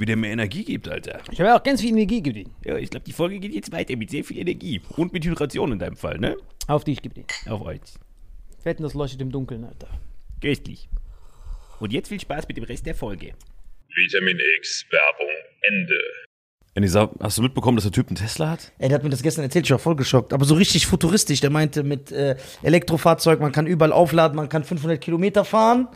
wie der mir Energie gibt, Alter. Ich habe auch ganz viel Energie gegeben. Ja, ich glaube, die Folge geht jetzt weiter mit sehr viel Energie. Und mit Hydration in deinem Fall, ne? Auf dich, gib den. Auf euch. Wetten, das leuchtet im Dunkeln, Alter. Köstlich. Und jetzt viel Spaß mit dem Rest der Folge. Vitamin X Werbung Ende. Enisa, hast du mitbekommen, dass der Typ einen Tesla hat? Ey, der hat mir das gestern erzählt, ich war voll geschockt. Aber so richtig futuristisch. Der meinte mit äh, Elektrofahrzeug, man kann überall aufladen, man kann 500 Kilometer fahren.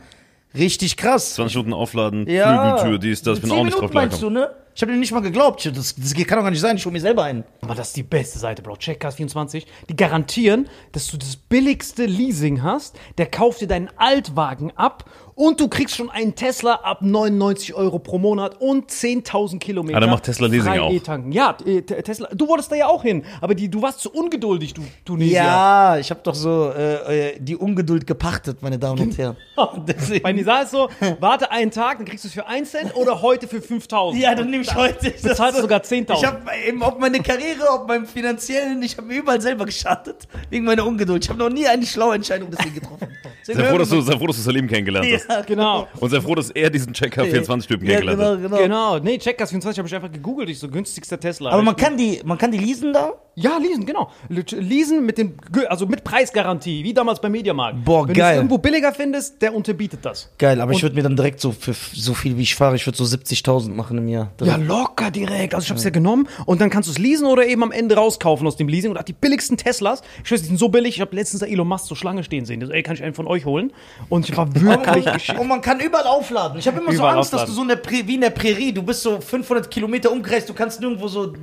Richtig krass. 20 Minuten aufladen, Ja. Flügeltür, dies, das, bin auch nicht drauf meinst du, ne? Ich habe ihm nicht mal geglaubt. Das, das kann doch gar nicht sein. Ich hole mir selber einen. Aber das ist die beste Seite, Bro. Checkcast24. Die garantieren, dass du das billigste Leasing hast. Der kauft dir deinen Altwagen ab und du kriegst schon einen Tesla ab 99 Euro pro Monat und 10.000 Kilometer. Ah, dann macht Tesla Leasing auch. E-tanken. Ja, äh, Te- Tesla. Du wolltest da ja auch hin, aber die, du warst zu ungeduldig, du Tunesier. Ja, ich habe doch so äh, äh, die Ungeduld gepachtet, meine Damen und Herren. Bei Nisa ist so, warte einen Tag, dann kriegst du es für 1 Cent oder heute für 5000. Ja, dann nehme ich heute. Bezahlst du sogar 10.000. Ich habe eben ob meine Karriere, ob meinem finanziellen, ich habe mir überall selber geschadet. Wegen meiner Ungeduld. Ich habe noch nie eine schlaue Entscheidung deswegen getroffen. Deswegen Sei froh, dass du, sei froh, dass du Salim kennengelernt hast. Ja, Genau. Und sei froh, dass er diesen Checker 24-Typen ja, kennengelernt genau, hat. genau. Genau, nee, Checkcast24 habe ich einfach gegoogelt, ich so günstigster Tesla. Aber man kann die, man kann die leasen da? Ja, leasen, genau. Le- Leasen mit dem, also mit Preisgarantie, wie damals beim Mediamarkt. Boah, Wenn du geil. es irgendwo billiger findest, der unterbietet das. Geil, aber ich würde mir dann direkt so für so viel wie ich fahre, ich würde so 70.000 machen im Jahr. Ja, locker direkt. Also ich habe es ja. genommen und dann kannst du es leasen oder eben am Ende rauskaufen aus dem Leasing und auch die billigsten Teslas. Ich weiß, die sind so billig. Ich habe letztens da Elon Musk zur Schlange stehen sehen. Der so, ey, kann ich einen von euch holen? Und ich war wirklich geschickt. Und man kann überall aufladen. Ich habe immer so Überall Angst, dass aufladen. du so in der Prä wie in der Prärie, du bist so 500 Kilometer umkreist, du kannst nirgendwo so.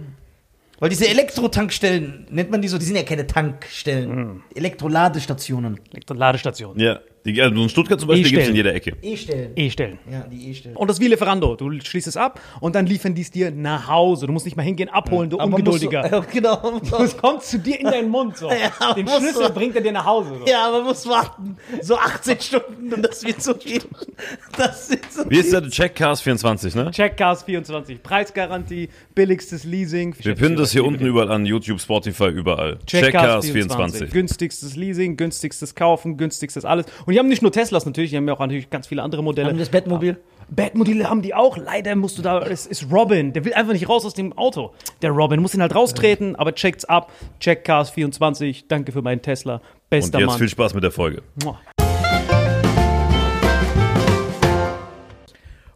Weil diese Elektro-Tankstellen, nennt man die so, die sind ja keine Tankstellen. Elektroladestationen. Ladestation. Ja, die, also in Stuttgart zum Beispiel gibt es in jeder Ecke. E-Stellen. E-Stellen. Ja, die E-Stellen. Und das wie Lieferando. Du schließt es ab und dann liefern die es dir nach Hause. Du musst nicht mal hingehen, abholen, du Aber Ungeduldiger. Ja, genau. Es kommt zu dir in deinen Mund so. Ja, Den Schlüssel so. bringt er dir nach Hause. So. Ja, man muss warten. So 18 Stunden und das wird so viel. Das wird so Wie ist der Checkcast 24, ne? Checkcast 24, Preisgarantie, billigstes Leasing. Wir pinnen das hier unten überall an, YouTube, Spotify, überall. Checkcast Checkcast 24. 24. Günstigstes Leasing, günstigstes Kaufen, günstigstes alles. Und die haben nicht nur Teslas natürlich, die haben ja auch natürlich ganz viele andere Modelle. Haben das Bettmobil? Bettmodelle haben die auch. Leider musst du da, es ist Robin, der will einfach nicht raus aus dem Auto. Der Robin muss ihn halt raustreten, aber checkt's ab. Checkcast 24, danke für meinen Tesla. Und Bester jetzt Mann. viel Spaß mit der Folge. Mua.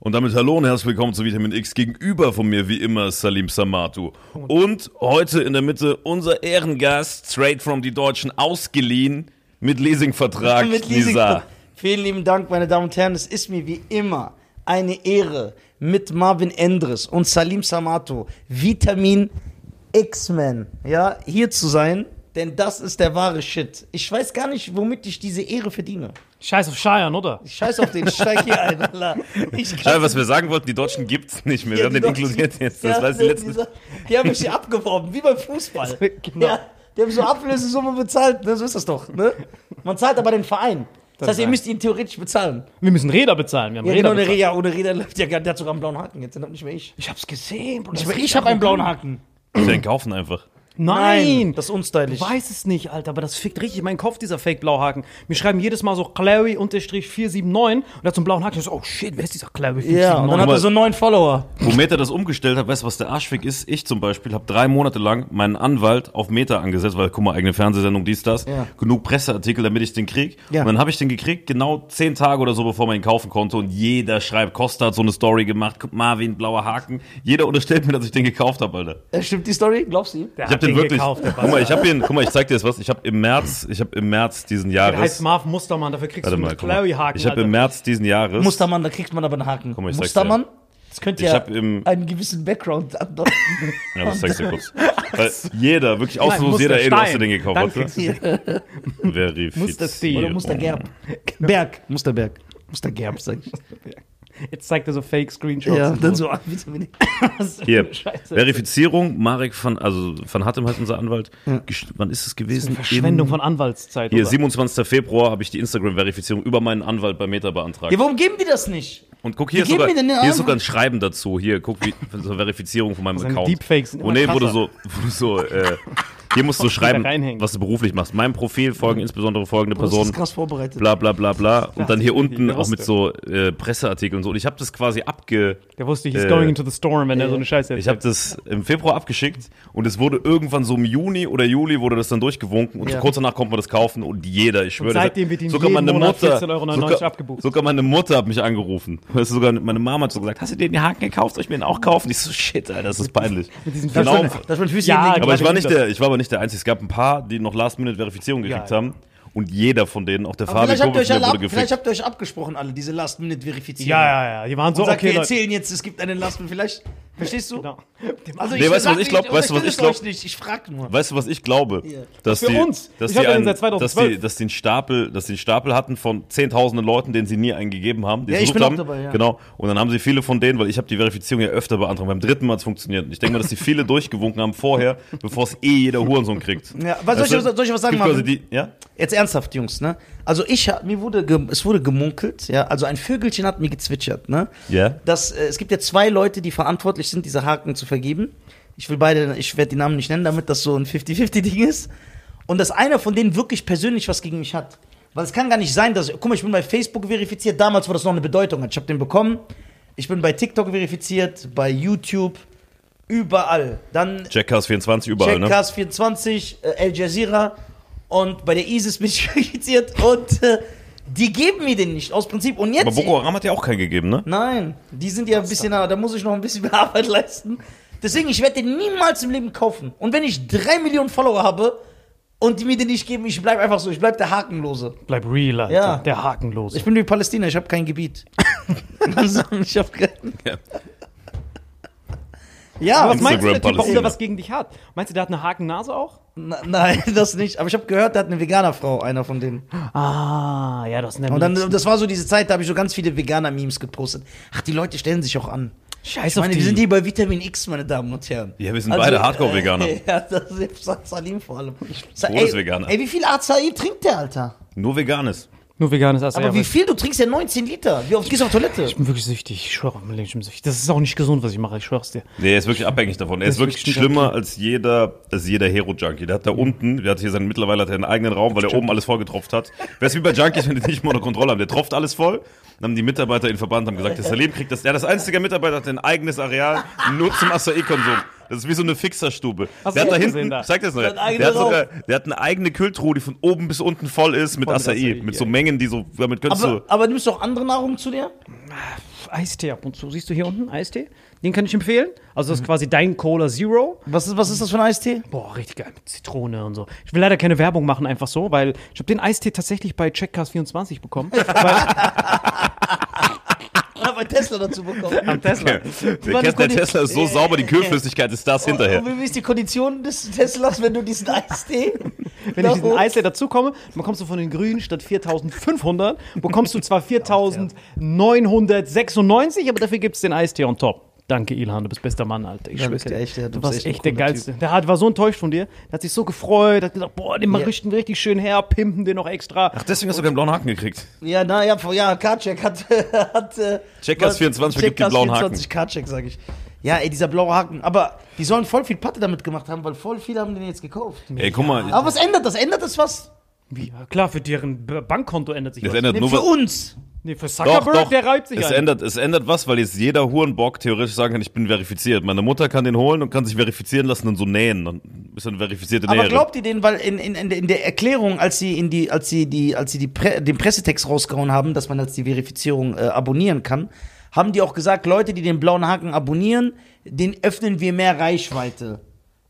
Und damit hallo und herzlich willkommen zu Vitamin X. Gegenüber von mir wie immer Salim Samatu. Und heute in der Mitte unser Ehrengast, straight from die Deutschen, ausgeliehen mit Leasingvertrag. Mit. Nisa. Vielen lieben Dank, meine Damen und Herren. Es ist mir wie immer eine Ehre, mit Marvin Endres und Salim Samato, Vitamin X-Men, ja, hier zu sein. Denn das ist der wahre Shit. Ich weiß gar nicht, womit ich diese Ehre verdiene. Scheiß auf Scheiern, oder? Ich scheiß auf den, ich steig hier ein. Alter. Ich Ja, was wir sagen wollten, die Deutschen gibt's nicht mehr. Wir haben den inkludiert jetzt. Das Ja, war die Die haben mich hier abgeworben, wie beim Fußball. Genau. Ja, die haben so Ablösesumme bezahlt, ne? so ist das doch. Ne? Man zahlt aber den Verein. Das heißt, ihr müsst ihn theoretisch bezahlen. Wir müssen Räder bezahlen. Wir haben Ja, Räder genau, bezahlt. Räder, ohne Räder läuft ja gar Der hat sogar einen blauen Haken jetzt, den hab nicht mehr ich. Ich hab's gesehen, Bruder. Ich, ich habe einen blauen. Haken. Den kaufen einfach. Nein! Das ist unstylisch. Ich weiß es nicht, Alter, aber das fickt richtig in meinen Kopf, dieser Fake-Blauhaken. Wir schreiben jedes Mal so Clary-479 und er hat so einen blauen Haken. Ich so, oh shit, wer ist dieser Clary479? Ja, und dann hat mal- er so einen neuen Follower. Wo Meta das umgestellt hat, weißt du, was der Arschfick ist? Ich zum Beispiel habe drei Monate lang meinen Anwalt auf Meta angesetzt, weil, guck mal, eigene Fernsehsendung, dies, das. Ja. Genug Presseartikel, damit ich den krieg. Ja. Und dann habe ich den gekriegt, genau zehn Tage oder so, bevor man ihn kaufen konnte. Und jeder schreibt, Costa hat so eine Story gemacht, guck, Marvin, blauer Haken. Jeder unterstellt mir, dass ich den gekauft habe, Alter. Äh, Stimmt die Story? Glaubst du Ich habe den wirklich. gekauft, guck mal, ich habe ihn. Guck mal, ich zeig dir jetzt was. Ich habe im März, ich habe im März diesen Der heißt Jahres. Marv Mustermann, dafür kriegst Warte du einen guck mal. Clary-Haken. Ich habe im. März diesen Jahres. Mustermann, da kriegt man aber einen Haken. mal, ich Mustermann? Das könnte ja einen gewissen Background andeuten. Ja, das zeigst du kurz. Weil jeder, wirklich ausnahmslos jeder, ey, du hast Musterstein. den gekauft. Dann kriegst du Verifizierung. Musterstil. Oder Mustergerb. Berg. Musterberg. Mustergerb, sag ich. Jetzt zeigt er so Fake-Screenshots. Ja, und dann so, ah, Vitamin X. Hier, Scheiße. Verifizierung, Marek van, also van Hattem heißt unser Anwalt. Gesch- Wann ist es gewesen? Verschwendung Im- von Anwaltszeit. Hier, oder? 27. Februar habe ich die Instagram-Verifizierung über meinen Anwalt bei Meta beantragt. Ja, warum geben die das nicht? Und guck, hier, ist sogar, hier ist Anwalt? sogar ein Schreiben dazu. Hier, guck, wie, so Verifizierung von meinem Account. Deepfakes sind Oh immer nee, krasser. so, du so äh, hier musst du schreiben, was du beruflich machst. Meinem Profil folgen insbesondere folgende Das Personen. krass vorbereitet. Bla bla bla bla. Und dann hier unten auch mit so äh, Presseartikeln und so. Und ich habe das quasi abge. Der wusste, he's Äh, going into the storm, wenn er so eine Scheiße Ich habe das im Februar abgeschickt und es wurde irgendwann so im Juni oder Juli wurde das dann durchgewunken und kurz danach konnte man das kaufen und jeder, ich schwöre, das seitdem wird ihm sogar jeden meine Monat Mutter, 14,99 sogar, abgebucht. sogar meine Mutter hat mich angerufen. Weißt du, sogar meine Mama hat so gesagt, hast du den Haken gekauft? Soll ich mir den auch kaufen? Ich so, shit, Alter, das ist peinlich. diesen genau, Dass man Füße Ja, aber ich war nicht das. der, ich war aber nicht der Einzige. Es gab ein paar, die noch Last-Minute-Verifizierung gekriegt Ja. haben. Und jeder von denen, auch der Aber Fabi vielleicht habt, ihr euch alle ab, vielleicht habt ihr euch abgesprochen, alle, diese Last-Minute-Verifizierung. Ja, ja, ja. Die waren so, Und sagt, okay, wir erzählen jetzt, es gibt einen Last-Minute. Vielleicht, Verstehst du? Genau. Also Nee, weißt du, was ich glaub? nicht, Weißt du, was ich unterstützt glaub? euch Nicht. Ich frag nur. Weißt du, was ich glaube? Dass Für die, uns. Dass Ich die, einen, seit dass, 2012. die, dass die einen Stapel, dass die einen Stapel hatten von zehntausenden Leuten, denen sie nie einen gegeben haben. Die Ja, ich bin auch haben. dabei, ja. Genau. Und dann haben sie viele von denen, weil ich habe die Verifizierung ja öfter beantragt. Beim dritten Mal hat es funktioniert. Und ich denke mal, dass die viele durchgewunken haben vorher, bevor es eh jeder Hurensohn kriegt. Ja, was soll ich- soll ich was sagen, Marvin? die, ja? Jetzt ernsthaft, Jungs, ne? Also ich hab, mir wurde, es wurde gemunkelt, ja, also ein Vögelchen hat mir gezwitschert, ne? Ja. Dass, äh, es gibt ja zwei Leute, die verantwortlich sind, diese Haken zu vergeben. Ich will beide, ich werde die Namen nicht nennen, damit das so ein 50-50-Ding ist. Und dass einer von denen wirklich persönlich was gegen mich hat. Weil es kann gar nicht sein, dass, guck mal, ich bin bei Facebook verifiziert, damals, wo das noch eine Bedeutung hat. Ich habe den bekommen. Ich bin bei TikTok verifiziert, bei YouTube, überall. Dann Jackass24 überall, ne? Checkcast 24, äh, Al Jazeera und bei der ISIS bin ich verifiziert und äh, die geben mir den nicht aus Prinzip. Und jetzt. Aber Boko Haram hat ja auch keinen gegeben, ne? Nein, die sind ja ein bisschen, da da muss ich noch ein bisschen mehr Arbeit leisten. Deswegen, ich werde den niemals im Leben kaufen. Und wenn ich drei Millionen Follower habe und die mir den nicht geben, ich bleib einfach so, ich bleib der Hakenlose. Bleib real, Alter. Ja. Der Hakenlose. Ich bin wie Palästina, ich habe kein Gebiet. Also, ich habe kein. Ja. Ja, Aber was meinst du, der Typ, warum der was gegen dich hat? Meinst du, der hat eine Hakennase auch? na, nein, das nicht. Aber ich habe gehört, der hat eine Veganerfrau, einer von denen. Ah, ja, das ist Und dann, das war so diese Zeit, da habe ich so ganz viele Veganer-Memes gepostet. Ach, die Leute stellen sich auch an. Scheiß Ich auf meine, die. wir sind hier bei Vitamin X, meine Damen und Herren. Also, Ja, wir sind beide Hardcore-Veganer. Äh, ja, das ist Salim vor allem. Sa- Todesveganer. Ey, wie viel Acai trinkt der, Alter? Nur Veganes. Nur veganes Essen. Aber wie viel? Du trinkst ja 19 Liter. Wie oft gehst du auf Toilette? Ich bin wirklich süchtig. Ich schwöre, mein Leben, ich bin süchtig. Das ist auch nicht gesund, was ich mache. Ich schwör's dir. Nee, er ist wirklich abhängig davon. Er ist ist wirklich wirklich schlimmer als jeder, als jeder Hero-Junkie. Der hat da unten, der hat hier seinen, mittlerweile hat er einen eigenen Raum, weil er oben alles vollgetropft hat. Wäre es wie bei Junkies, wenn die nicht mal unter Kontrolle haben. Der tropft alles voll. Dann haben die Mitarbeiter in Verband haben gesagt, der Salim kriegt das. Der das einzige Mitarbeiter hat ein eigenes Areal nur zum Acai-Konsum. Das ist wie so eine Fixerstube. Hast Der du hat da hinten, gesehen da? ich sag das noch, der hat, sogar, der hat eine eigene Kühltruhe, die von oben bis unten voll ist mit Voll mit Acai. Mit so. Mengen, die so, damit könntest Aber, du. aber nimmst du auch andere Nahrung zu dir? Eistee ab und zu. Siehst du hier unten? Eistee? Den kann ich empfehlen. Also, das ist quasi dein Cola Zero. Was ist, was ist das für ein Eistee? Boah, richtig geil. Mit Zitrone und so. Ich will leider keine Werbung machen, einfach so, weil ich habe den Eistee tatsächlich bei Checkcast24 bekommen. bei Tesla dazu bekommen. am Tesla. Der, der Tesla ist so sauber, die Kühlflüssigkeit ist das hinterher. Und wie ist die Kondition des Teslas, wenn du diesen Eistee. Wenn ich diesen Eistee dazukomme, bekommst du von den Grünen statt 4.500, bekommst du zwar 4.996, aber dafür gibt es den Eistee on top. Danke, Ilhan, du bist bester Mann, Alter. Ich Ja, du dir. echt, ja, du du bist warst echt echt der Geilste. Der hat, war so enttäuscht von dir. Der hat sich so gefreut, hat gesagt, boah, den Ja. richten wir richtig schön her, pimpen den noch extra. Ach, deswegen hast du keinen blauen Haken gekriegt. Ja, na ja, ja, Karcheck hat. hat Checkers was- 24 vergibt den Checkers blauen 24 Karcheck, sag ich. Ja, ey, dieser blaue Haken. Aber die sollen voll viel Patte damit gemacht haben, weil voll viele haben den jetzt gekauft. Ey, guck mal, Aber was ändert das? Ändert das was? Ja, klar, für deren Bankkonto ändert sich das was. ändert Nee, nur für was. uns. Nee, für Doch, Zuckerberg, doch. der reibt sich es ein. ändert, es ändert was, weil jetzt jeder Hurenbock theoretisch sagen kann, ich bin verifiziert. Meine Mutter kann den holen und kann sich verifizieren lassen und so nähen. Dann ist eine verifizierte Aber Näherin. glaubt ihr denen, weil in, in, in, der- Erklärung, als sie, in die, als sie, die, als sie die Pre den Pressetext rausgehauen haben, dass man als die Verifizierung äh, abonnieren kann, haben die auch gesagt, Leute, die den blauen Haken abonnieren, den öffnen wir mehr Reichweite.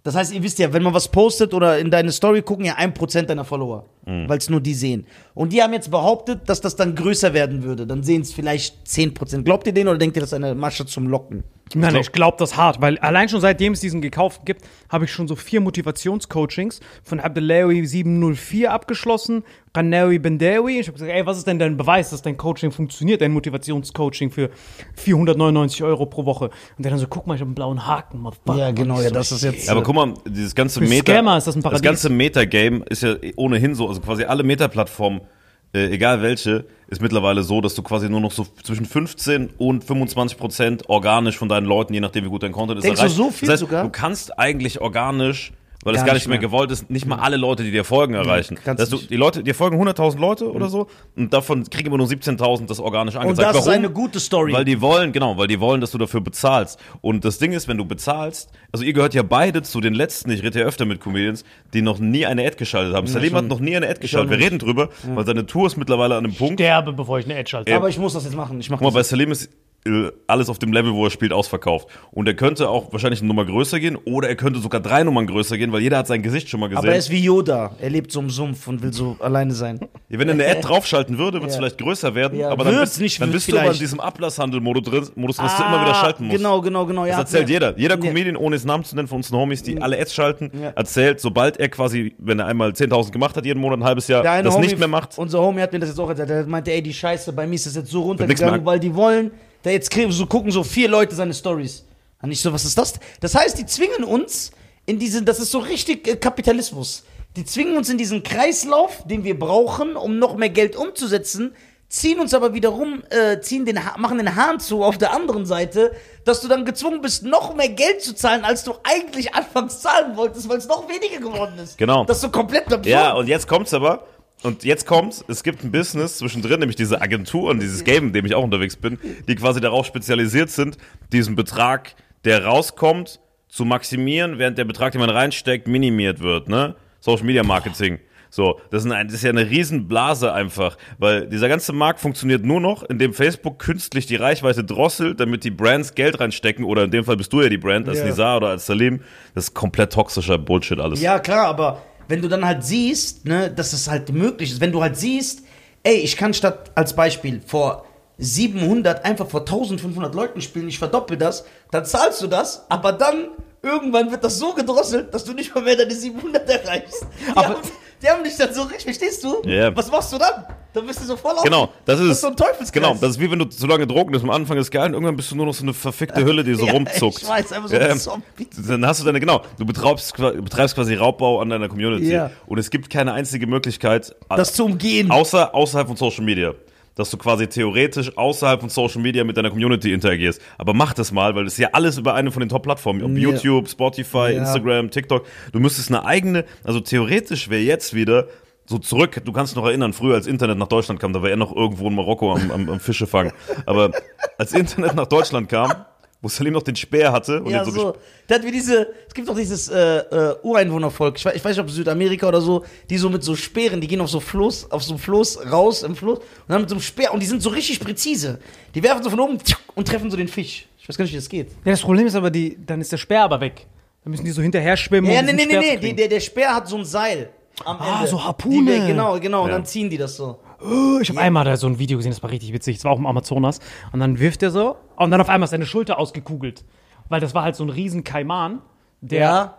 Das heißt, ihr wisst ja, wenn man was postet oder in deine Story gucken ja 1% deiner Follower, Mhm. weil es nur die sehen. Und die haben jetzt behauptet, dass das dann größer werden würde. Dann sehen es vielleicht 10%. Glaubt ihr denen oder denkt ihr, das ist eine Masche zum Locken? Nein, nein, ich glaube das hart, weil allein schon seitdem es diesen gekauft gibt, habe ich schon so vier Motivationscoachings von Abdelawi 704 abgeschlossen, Qanawi Bendawi. Ich habe gesagt, ey, was ist denn dein Beweis, dass dein Coaching funktioniert, dein Motivationscoaching für 499 Euro pro Woche? Und der dann so, guck mal, ich habe einen blauen Haken, Motherfucker. Ja, genau, ja, so, das ist jetzt- Ja, aber guck mal, dieses ganze Meta. Scammer ist das ein Paradies. Das ganze Meta-Game ist ja ohnehin so, also quasi alle Meta-Plattformen, äh, egal welche, ist mittlerweile so, dass du quasi nur noch so zwischen 15 und 25 Prozent organisch von deinen Leuten, je nachdem wie gut dein Content ist, Denkst du erreicht. so viel das heißt, sogar? Du kannst eigentlich organisch weil das Gar gar nicht mehr mehr. gewollt ist, nicht mal alle Leute, die dir folgen, erreichen. kannst Dass du die Leute, dir folgen 100.000 Leute oder so und davon kriegen immer nur 17.000 das organisch Und angezeigt. das ist eine gute Story. Weil die wollen, genau, weil die wollen, dass du dafür bezahlst. Und das Ding ist, wenn du bezahlst, also ihr gehört ja beide zu den letzten, ich rede ja öfter mit Comedians, die noch nie eine Ad geschaltet haben. Salim hat noch nie eine Ad geschaltet. Wir reden drüber, weil seine Tour ist mittlerweile an einem Punkt. Sterbe, bevor ich eine Edge halte. Aber ich muss das jetzt machen. Ich mach Guck mal, das. bei Salim ist alles auf dem Level, wo er spielt, ausverkauft. Und er könnte auch wahrscheinlich eine Nummer größer gehen oder er könnte sogar drei Nummern größer gehen, weil jeder hat sein Gesicht schon mal gesehen. Aber er ist wie Yoda. Er lebt so im Sumpf und will so alleine sein. Ja, wenn er eine Ad draufschalten würde, würde es Ja. vielleicht größer werden, Ja, aber dann, bist, nicht, dann bist du aber in vielleicht. diesem Ablasshandel-Modus drin, Modus, dass du immer wieder schalten musst. Genau, genau, genau. Das Ja, erzählt ja. jeder. Jeder. Comedian, ohne es Namen zu nennen, von uns Homies, die alle Ads schalten, erzählt, sobald er quasi, wenn er einmal 10.000 gemacht hat, jeden Monat ein halbes Jahr, das Homie, nicht mehr macht. Unser Homie hat mir das jetzt auch erzählt. Der meinte, ey, die Scheiße, bei mir ist das jetzt so runtergegangen, weil die wollen, da jetzt so gucken so vier Leute seine Stories. Und ich so, was ist das? Das heißt, die zwingen uns in diesen, das ist so richtig äh, Kapitalismus. Die zwingen uns in diesen Kreislauf, den wir brauchen, um noch mehr Geld umzusetzen, ziehen uns aber wiederum, äh, ziehen den, Ha- machen den Hahn zu auf der anderen Seite, dass du dann gezwungen bist, noch mehr Geld zu zahlen, als du eigentlich anfangs zahlen wolltest, weil es noch weniger geworden ist. Genau. Das ist so komplett absurd. Ja, und jetzt kommt's aber. Und jetzt kommt's, es gibt ein Business zwischendrin, nämlich diese Agentur und dieses Game, in dem ich auch unterwegs bin, die quasi darauf spezialisiert sind, diesen Betrag, der rauskommt, zu maximieren, während der Betrag, den man reinsteckt, minimiert wird, ne? Social Media Marketing. So, das ist, ein, das ist ja eine Riesenblase einfach, weil dieser ganze Markt funktioniert nur noch, indem Facebook künstlich die Reichweite drosselt, damit die Brands Geld reinstecken, oder in dem Fall bist du ja die Brand, als Ja. Nizar oder als Salim. Das ist komplett toxischer Bullshit alles. Ja, klar, aber wenn du dann halt siehst, ne, dass es halt möglich ist, wenn du halt siehst, ey, ich kann statt als Beispiel vor 700 einfach vor 1500 Leuten spielen, ich verdoppel das, dann zahlst du das, aber dann irgendwann wird das so gedrosselt, dass du nicht mal mehr deine 700 erreichst. Die, Aber- haben, die haben dich dann so richtig, verstehst du? Ja. Was machst du dann? Dann bist du so voll auf. Genau, das ist, Das ist so ein Teufelskreis. Genau, das ist wie wenn du zu lange Drogen bist. Am Anfang ist geil und irgendwann bist du nur noch so eine verfickte Hülle, die so Ja, rumzuckt. ich weiß, einfach so ein Zombie. Dann hast du deine, genau, du betreibst, betreibst quasi Raubbau an deiner Community. Ja. Und es gibt keine einzige Möglichkeit, das zu umgehen. außer außerhalb von Social Media. Dass du quasi theoretisch außerhalb von Social Media mit deiner Community interagierst. Aber mach das mal, weil das ist ja alles über eine von den Top-Plattformen. Ob. YouTube, Spotify, Ja. Instagram, TikTok. Du müsstest eine eigene, also theoretisch wäre jetzt wieder so zurück, du kannst dich noch erinnern, früher als Internet nach Deutschland kam, da war er noch irgendwo in Marokko am, am, am Fische fangen. Aber als Internet nach Deutschland kam, wo Salim noch den Speer hatte und Ja, den so, so. Der hat wie diese, es gibt doch dieses äh, äh, Ureinwohnervolk, ich weiß, ich weiß nicht, ob Südamerika oder so, die so mit so Speeren, die gehen auf so Floß, auf so einem Floß raus im Floß und dann mit so einem Speer und die sind so richtig präzise. Die werfen so von oben und treffen so den Fisch. Ich weiß gar nicht, wie das geht. Ja, das Problem ist aber, die, dann ist der Speer aber weg. Dann müssen die so hinterher schwimmen. Ja, um nee, nee, nee, nee, der, der Speer hat so ein Seil am Ah, Ende. so Harpune. Die, genau, genau, und Ja. dann ziehen die das so. Oh, ich habe einmal da so ein Video gesehen, das war richtig witzig. Das war auch im Amazonas. Und dann wirft er so und dann auf einmal ist seine Schulter ausgekugelt. Weil das war halt so ein riesen Kaiman, der. Ja.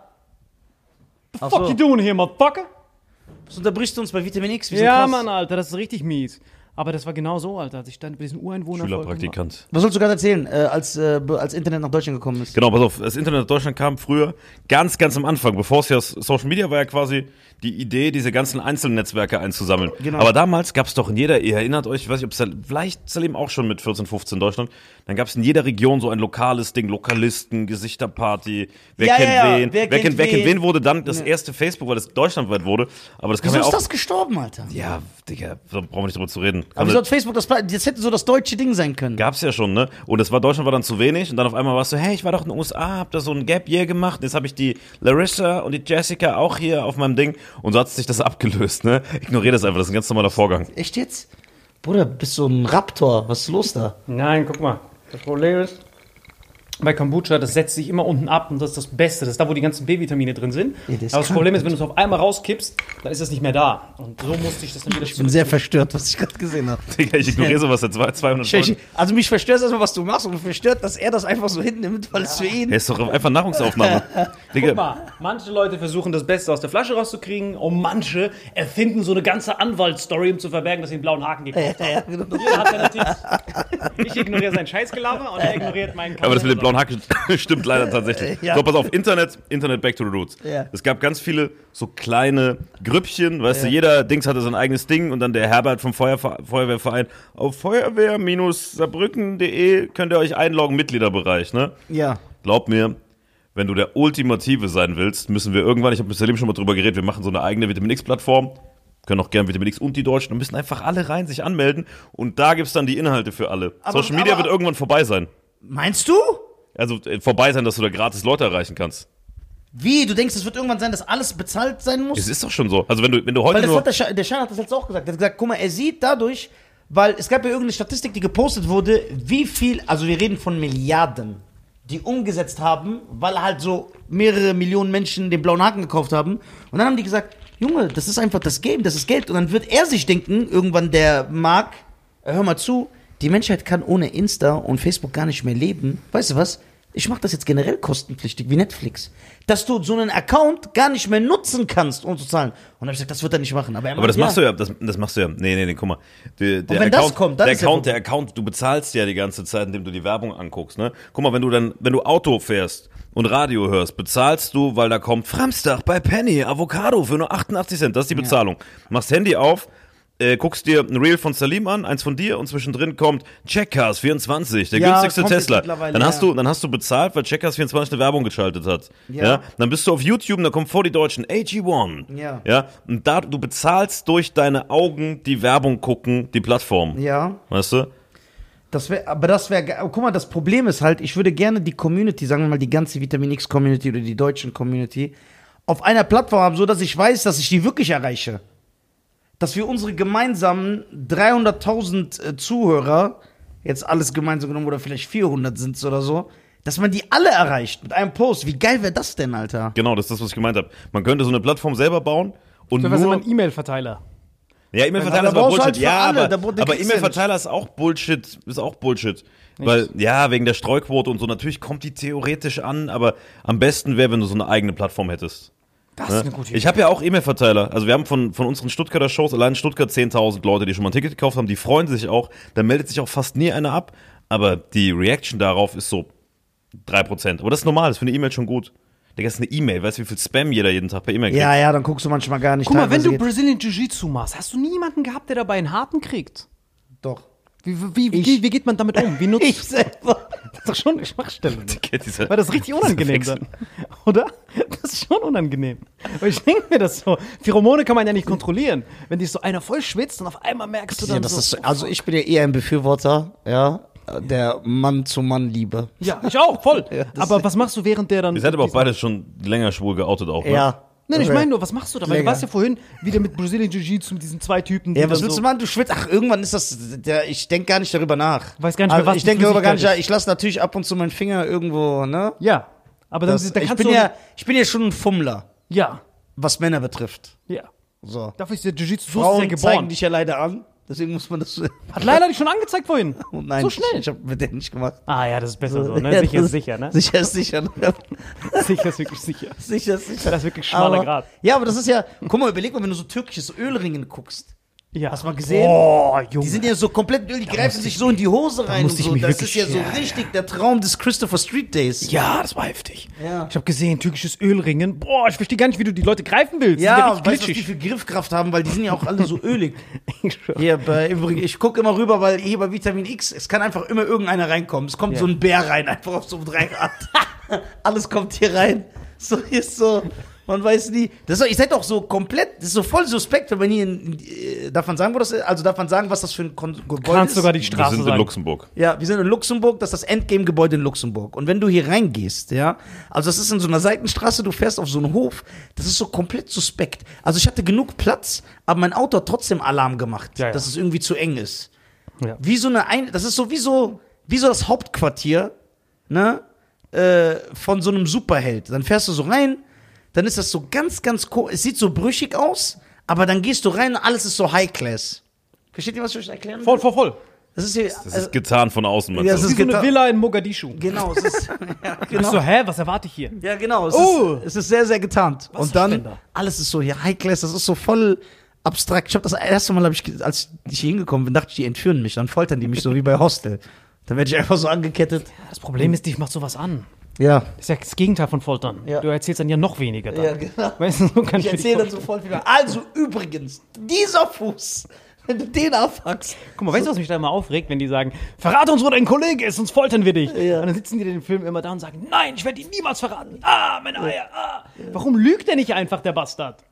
Ach Fuck so. you doing here, motherfucker? Das unterbrichst du uns bei Vitamin X. Wir sind Ja, krass. Mann, Alter, das ist richtig mies. Aber das war genau so, Alter. Als ich dann bei diesen Ureinwohner Schülerpraktikant. Was sollst du gerade erzählen, äh, als, äh, als Internet nach Deutschland gekommen ist? Genau, pass auf, das Internet nach Deutschland kam früher, ganz, ganz am Anfang, bevor es ja Social Media war ja quasi die Idee, diese ganzen Einzelnetzwerke einzusammeln. Genau. Aber damals gab es doch in jeder, ihr erinnert euch, ich weiß nicht, ob es vielleicht Salim auch schon mit 14, 15 in Deutschland, dann gab es in jeder Region so ein lokales Ding, Lokalisten, Gesichterparty, wer Ja, kennt ja, ja, wen, wer wer, kennt kennt, wer kennt wen. wen wurde dann das erste Facebook, weil das deutschlandweit wurde, aber das kann Wieso man ja ist auch, das gestorben, Alter? ja, Digga, da brauchen wir nicht drüber zu reden. Aber wieso hat Facebook das, das hätte so das deutsche Ding sein können. Gab's ja schon, ne? Und das war Deutschland war dann zu wenig und dann auf einmal warst du, hey, ich war doch in den USA, hab da so ein Gap Year gemacht, jetzt habe ich die Larissa und die Jessica auch hier auf meinem Ding und so hat sich das abgelöst, ne? Ignorier das einfach, das ist ein ganz normaler Vorgang. Echt jetzt? Bruder, bist so ein Raptor. Was ist los da? Nein, guck mal. Das Problem ist, bei Kombucha, das setzt sich immer unten ab und das ist das Beste. Das ist da, wo die ganzen B-Vitamine drin sind. Ja, das Aber das. Problem ist, wenn du es auf einmal rauskippst, dann ist es nicht mehr da. Und so musste ich das dann wieder Ich bin sehr verstört, was ich gerade gesehen habe. Digga, ich ignoriere sowas seit zwei- 200 Folgen. Also mich verstört erstmal, was du machst und mich verstört, dass er das einfach so hinnimmt, weil es für ihn... Hey, ist doch einfach Nahrungsaufnahme. Guck Digga, mal, manche Leute versuchen das Beste aus der Flasche rauszukriegen und manche erfinden so eine ganze Anwaltsstory, um zu verbergen, dass sie einen blauen Haken gekauft haben. Ja, genau. Jeder hat seine Tipps. Ich ignoriere sein Scheißgelaber und er ignoriert meinen das dem blauen Haken stimmt leider tatsächlich. Ja. So, pass auf, Internet, Internet back to the roots. Ja. Es gab ganz viele so kleine Grüppchen, weißt du, jeder Dings hatte sein eigenes Ding und dann der Herbert vom Feuerver Feuerwehrverein auf feuerwehr-saarbrücken.de könnt ihr euch einloggen, Mitgliederbereich, ne? Ja. Glaub mir, wenn du der Ultimative sein willst, müssen wir irgendwann, ich habe mit Salim schon mal drüber geredet, wir machen so eine eigene Vitamin X-Plattform, können auch gern Vitamin X und die Deutschen und müssen einfach alle rein sich anmelden und da gibt's dann die Inhalte für alle. Aber- Social Media aber- wird irgendwann vorbei sein. Meinst du? Also äh, vorbei sein, dass du da gratis Leute erreichen kannst. Wie? Du denkst, es wird irgendwann sein, dass alles bezahlt sein muss? Es ist doch schon so. Also wenn du, wenn du heute Weil das nur. hat der, Schein, der Schein hat das jetzt auch gesagt. Er hat gesagt, guck mal, er sieht dadurch, Weil es gab ja irgendeine Statistik, die gepostet wurde, wie viel, also wir reden von Milliarden, die umgesetzt haben, weil halt so mehrere Millionen Menschen den blauen Haken gekauft haben. Und dann haben die gesagt, Junge, das ist einfach das Game, das ist Geld. Und dann wird er sich denken, irgendwann der Mark, äh, hör mal zu, die Menschheit kann ohne Insta und Facebook gar nicht mehr leben. Weißt du was? Ich mache das jetzt generell kostenpflichtig, wie Netflix. Dass du so einen Account gar nicht mehr nutzen kannst, um zu zahlen. Und dann habe ich gesagt, das wird er nicht machen. Aber, er Aber das meint, machst du ja, das, das machst du ja. Nee, nee, nee, guck mal. Der, der wenn das Account, kommt, dann der ja Account, der Account, du bezahlst ja die ganze Zeit, indem du die Werbung anguckst, ne? Guck mal, wenn du dann, wenn du Auto fährst und Radio hörst, bezahlst du, weil da kommt Framstag bei Penny, Avocado für nur 88 Cent, das ist die Bezahlung. Machst Handy auf, äh, guckst dir ein Reel von Salim an, eins von dir und zwischendrin kommt Checkcars 24, der Ja, günstigste Tesla. Dann hast ja. du, dann hast du bezahlt, weil Checkers 24 eine Werbung geschaltet hat. Ja. Ja. Dann bist du auf YouTube und da kommt vor die Deutschen AG1. Ja. Ja. Und da, du bezahlst durch deine Augen die Werbung gucken, die Plattform. Ja, Weißt du? das wäre, aber das wäre, guck mal, das Problem ist halt, ich würde gerne die Community, sagen wir mal die ganze Vitamin X Community oder die deutschen Community, auf einer Plattform haben, so dass ich weiß, dass ich die wirklich erreiche. Dass wir unsere gemeinsamen 300.000 äh, Zuhörer, jetzt alles gemeinsam genommen oder vielleicht 400 sind oder so, dass man die alle erreicht mit einem Post. Wie geil wäre das denn, Alter? Genau, das ist das, was ich gemeint habe. Man könnte so eine Plattform selber bauen und So was nur. ein E-Mail-Verteiler. Ja, E-Mail-Verteiler ist Bullshit. halt ja, alle, aber, aber E-Mail-Verteiler ist auch Bullshit. Ist auch Bullshit. Weil, ja, wegen der Streuquote und so, natürlich kommt die theoretisch an, aber am besten wäre, wenn du so eine eigene Plattform hättest. Das Ne? ist eine gute Idee. Ich habe ja auch E-Mail-Verteiler. Also wir haben von, von unseren Stuttgarter Shows allein in Stuttgart 10.000 Leute, die schon mal ein Ticket gekauft haben. Die freuen sich auch. Da meldet sich auch fast nie einer ab. Aber die Reaction darauf ist so 3%. Aber das ist normal. Das ist für eine E-Mail schon gut. Digga, ist eine E-Mail. Weißt du, wie viel Spam jeder jeden Tag per E-Mail kriegt? Ja, ja, dann guckst du manchmal gar nicht. Guck mal, wenn du Brazilian Jiu-Jitsu machst, hast du niemanden gehabt, der dabei einen harten kriegt? Doch. Wie, wie, wie, wie geht man damit um? Wie nutzt Ich selber. Das ist doch schon eine Schwachstelle. ne? Weil das ist richtig unangenehm dann. Oder? Das ist schon unangenehm. Aber ich denke mir das so. Pheromone kann man ja nicht kontrollieren. Wenn dich so einer voll schwitzt und auf einmal merkst du dann Ja, das so. ist, also ich bin ja eher ein Befürworter, ja, der Mann-zu-Mann-Liebe. ja, ich auch, voll. Ja, aber was machst du während der dann. Ihr seid aber auch beide schon länger schwul geoutet auch, ne? Ja. Nein, ich meine nur, was machst du da? Weil du Länger. warst ja vorhin wieder mit Brazilian Jiu-Jitsu mit diesen zwei Typen. die Ja, was dann willst so, du machen? Du schwitzt. Ach, irgendwann ist das. Der, ich denke gar nicht darüber nach. Weiß gar nicht mehr, also, was Ich die denke darüber gar nicht. Flüssigkeit. Ich lasse natürlich ab und zu meinen Finger irgendwo, ne? Ja. Aber dann, Das, dann ich, kannst bin du. ja, ich bin ja schon ein Fummler, ja. was Männer betrifft. Ja. So. Dafür ist der Jiu-Jitsu so Frauen sehr zeigen geboren. dich ja leider an. Deswegen muss man das. Hat Leila dich schon angezeigt vorhin. Oh nein, so schnell. Ich, ich habe mit denen nicht gemacht. ah ja, das ist besser so, ne? Ja, Sicher ist sicher, ne? Sicher ist sicher. ne? Sicher ist wirklich sicher. sicher ist sicher. Das ist wirklich schmaler Aber- Grad. Ja, aber das ist ja. Guck mal, überleg mal, wenn du so türkisches Ölringen guckst. Ja. Hast du mal gesehen? Oh, Junge. Die sind ja so komplett Öl, die greifen sich so in die Hose rein und so. mich Das wirklich- ist ja so ja, richtig der Traum des Christopher Street Days. ja, das war heftig. Ja. Ich habe gesehen, türkisches Ölringen. Boah, ich verstehe gar nicht, wie du die Leute greifen willst. Ja, sind weißt du, die für Griffkraft haben, weil die sind ja auch alle so ölig. Hier bei, übrigens, ich gucke immer rüber, weil hier bei Vitamin X, es kann einfach immer irgendeiner reinkommen. Es kommt Ja. so ein Bär rein, einfach auf so drei Grad. Alles kommt hier rein. So, hier ist so, man weiß nie. Das ist, doch- ihr seid doch so komplett, das ist so voll suspekt, wenn man hier, in, äh, man sagen, wo das ist? Also man sagen, was das für ein Kon Gebäude Kannst ist? sogar die Wir Straße sind in sagen. Luxemburg. Ja, wir sind in Luxemburg, das ist das Endgame-Gebäude in Luxemburg. Und wenn du hier reingehst, ja, also das ist in so einer Seitenstraße, du fährst auf so einen Hof, das ist so komplett suspekt. Also ich hatte genug Platz, aber mein Auto hat trotzdem Alarm gemacht, Ja, ja. dass es irgendwie zu eng ist. Ja. Wie so eine, ein das ist so wie so, wie so das Hauptquartier, ne, äh, von so einem Superheld. Dann fährst du so rein, dann ist das so ganz, ganz, ko es sieht so brüchig aus, aber dann gehst du rein und alles ist so High-Class. Versteht ihr, was ich euch erklären will? Voll, voll, voll. Das ist hier, Das ist getan von außen. Ja, meinst das du? Wie ist so eine Villa in Mogadischu. Genau, es ist. ja, Ich genau. so, hä, was erwarte ich hier? Ja, genau. Es, Oh. ist, es ist sehr, sehr getarnt. Und dann, alles ist so, ja, High Class, das ist so voll abstrakt. Ich habe das erste Mal, hab ich, als ich hier hingekommen bin, dachte ich, die entführen mich. Dann foltern die mich so wie bei Hostel. Dann werde ich einfach so angekettet. Das Problem ist, dich macht sowas an. Ja. Das ist ja das Gegenteil von Foltern. Ja. Du erzählst dann ja noch weniger dann. Ja, genau. Weißt du, so kann Ich ich, erzähle dann sofort wieder. Also, übrigens, dieser Fuß, wenn du den abhackst. Guck mal, weißt du, was mich da immer aufregt, wenn die sagen, verrate uns, wo dein Kollege ist, sonst foltern wir dich. Ja. Und dann sitzen die den Film immer da und sagen, nein, ich werde ihn niemals verraten. Ah, meine Eier, ah. Warum lügt er nicht einfach, der Bastard?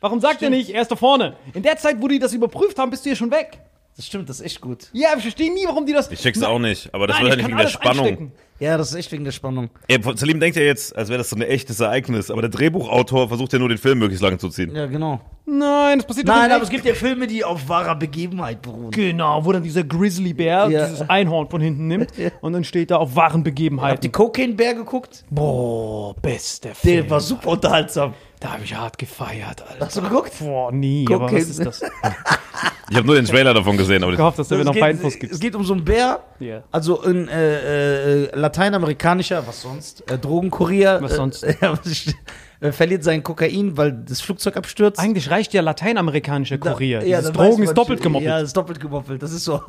Warum sagt er nicht, er ist da vorne? In der Zeit, wo die das überprüft haben, bist du hier schon weg. Das stimmt, das ist echt gut. Ja, ich verstehe nie, warum die das. Ich check's auch nicht, aber das Nein, wird halt kann nicht wegen der Spannung. einstecken. Ja, das ist echt wegen der Spannung. Ey, Salim denkt ja jetzt, als wäre das so ein echtes Ereignis, aber der Drehbuchautor versucht ja nur den Film möglichst lange zu ziehen. Ja, genau. Nein, das passiert doch Nein, aber echt. es gibt ja Filme, die auf wahrer Begebenheit beruhen. Genau, wo dann dieser Grizzlybär Ja. dieses Einhorn von hinten nimmt und dann steht da auf wahren Habt Begebenheiten. ihr Cocaine Bear geguckt? Boah, bester Film. Der war super unterhaltsam. Da habe ich hart gefeiert, Alter. Hast du geguckt? Boah, nie, Guck aber was ist das? Ich habe nur den Trailer davon gesehen, aber Ich hoffe, dass der mir Es noch geht- Feinfuß Es geht um so einen Bär, Ja. also ein äh, äh, lateinamerikanischer, was sonst, äh, Drogenkurier. Was sonst? Äh, ist- äh, verliert sein Kokain, weil das Flugzeug abstürzt. Eigentlich reicht ja lateinamerikanischer Da- Kurier. ja, Dieses Drogen man ist doppelt gemoppelt. Ja, ist doppelt gemoppelt. Das ist so.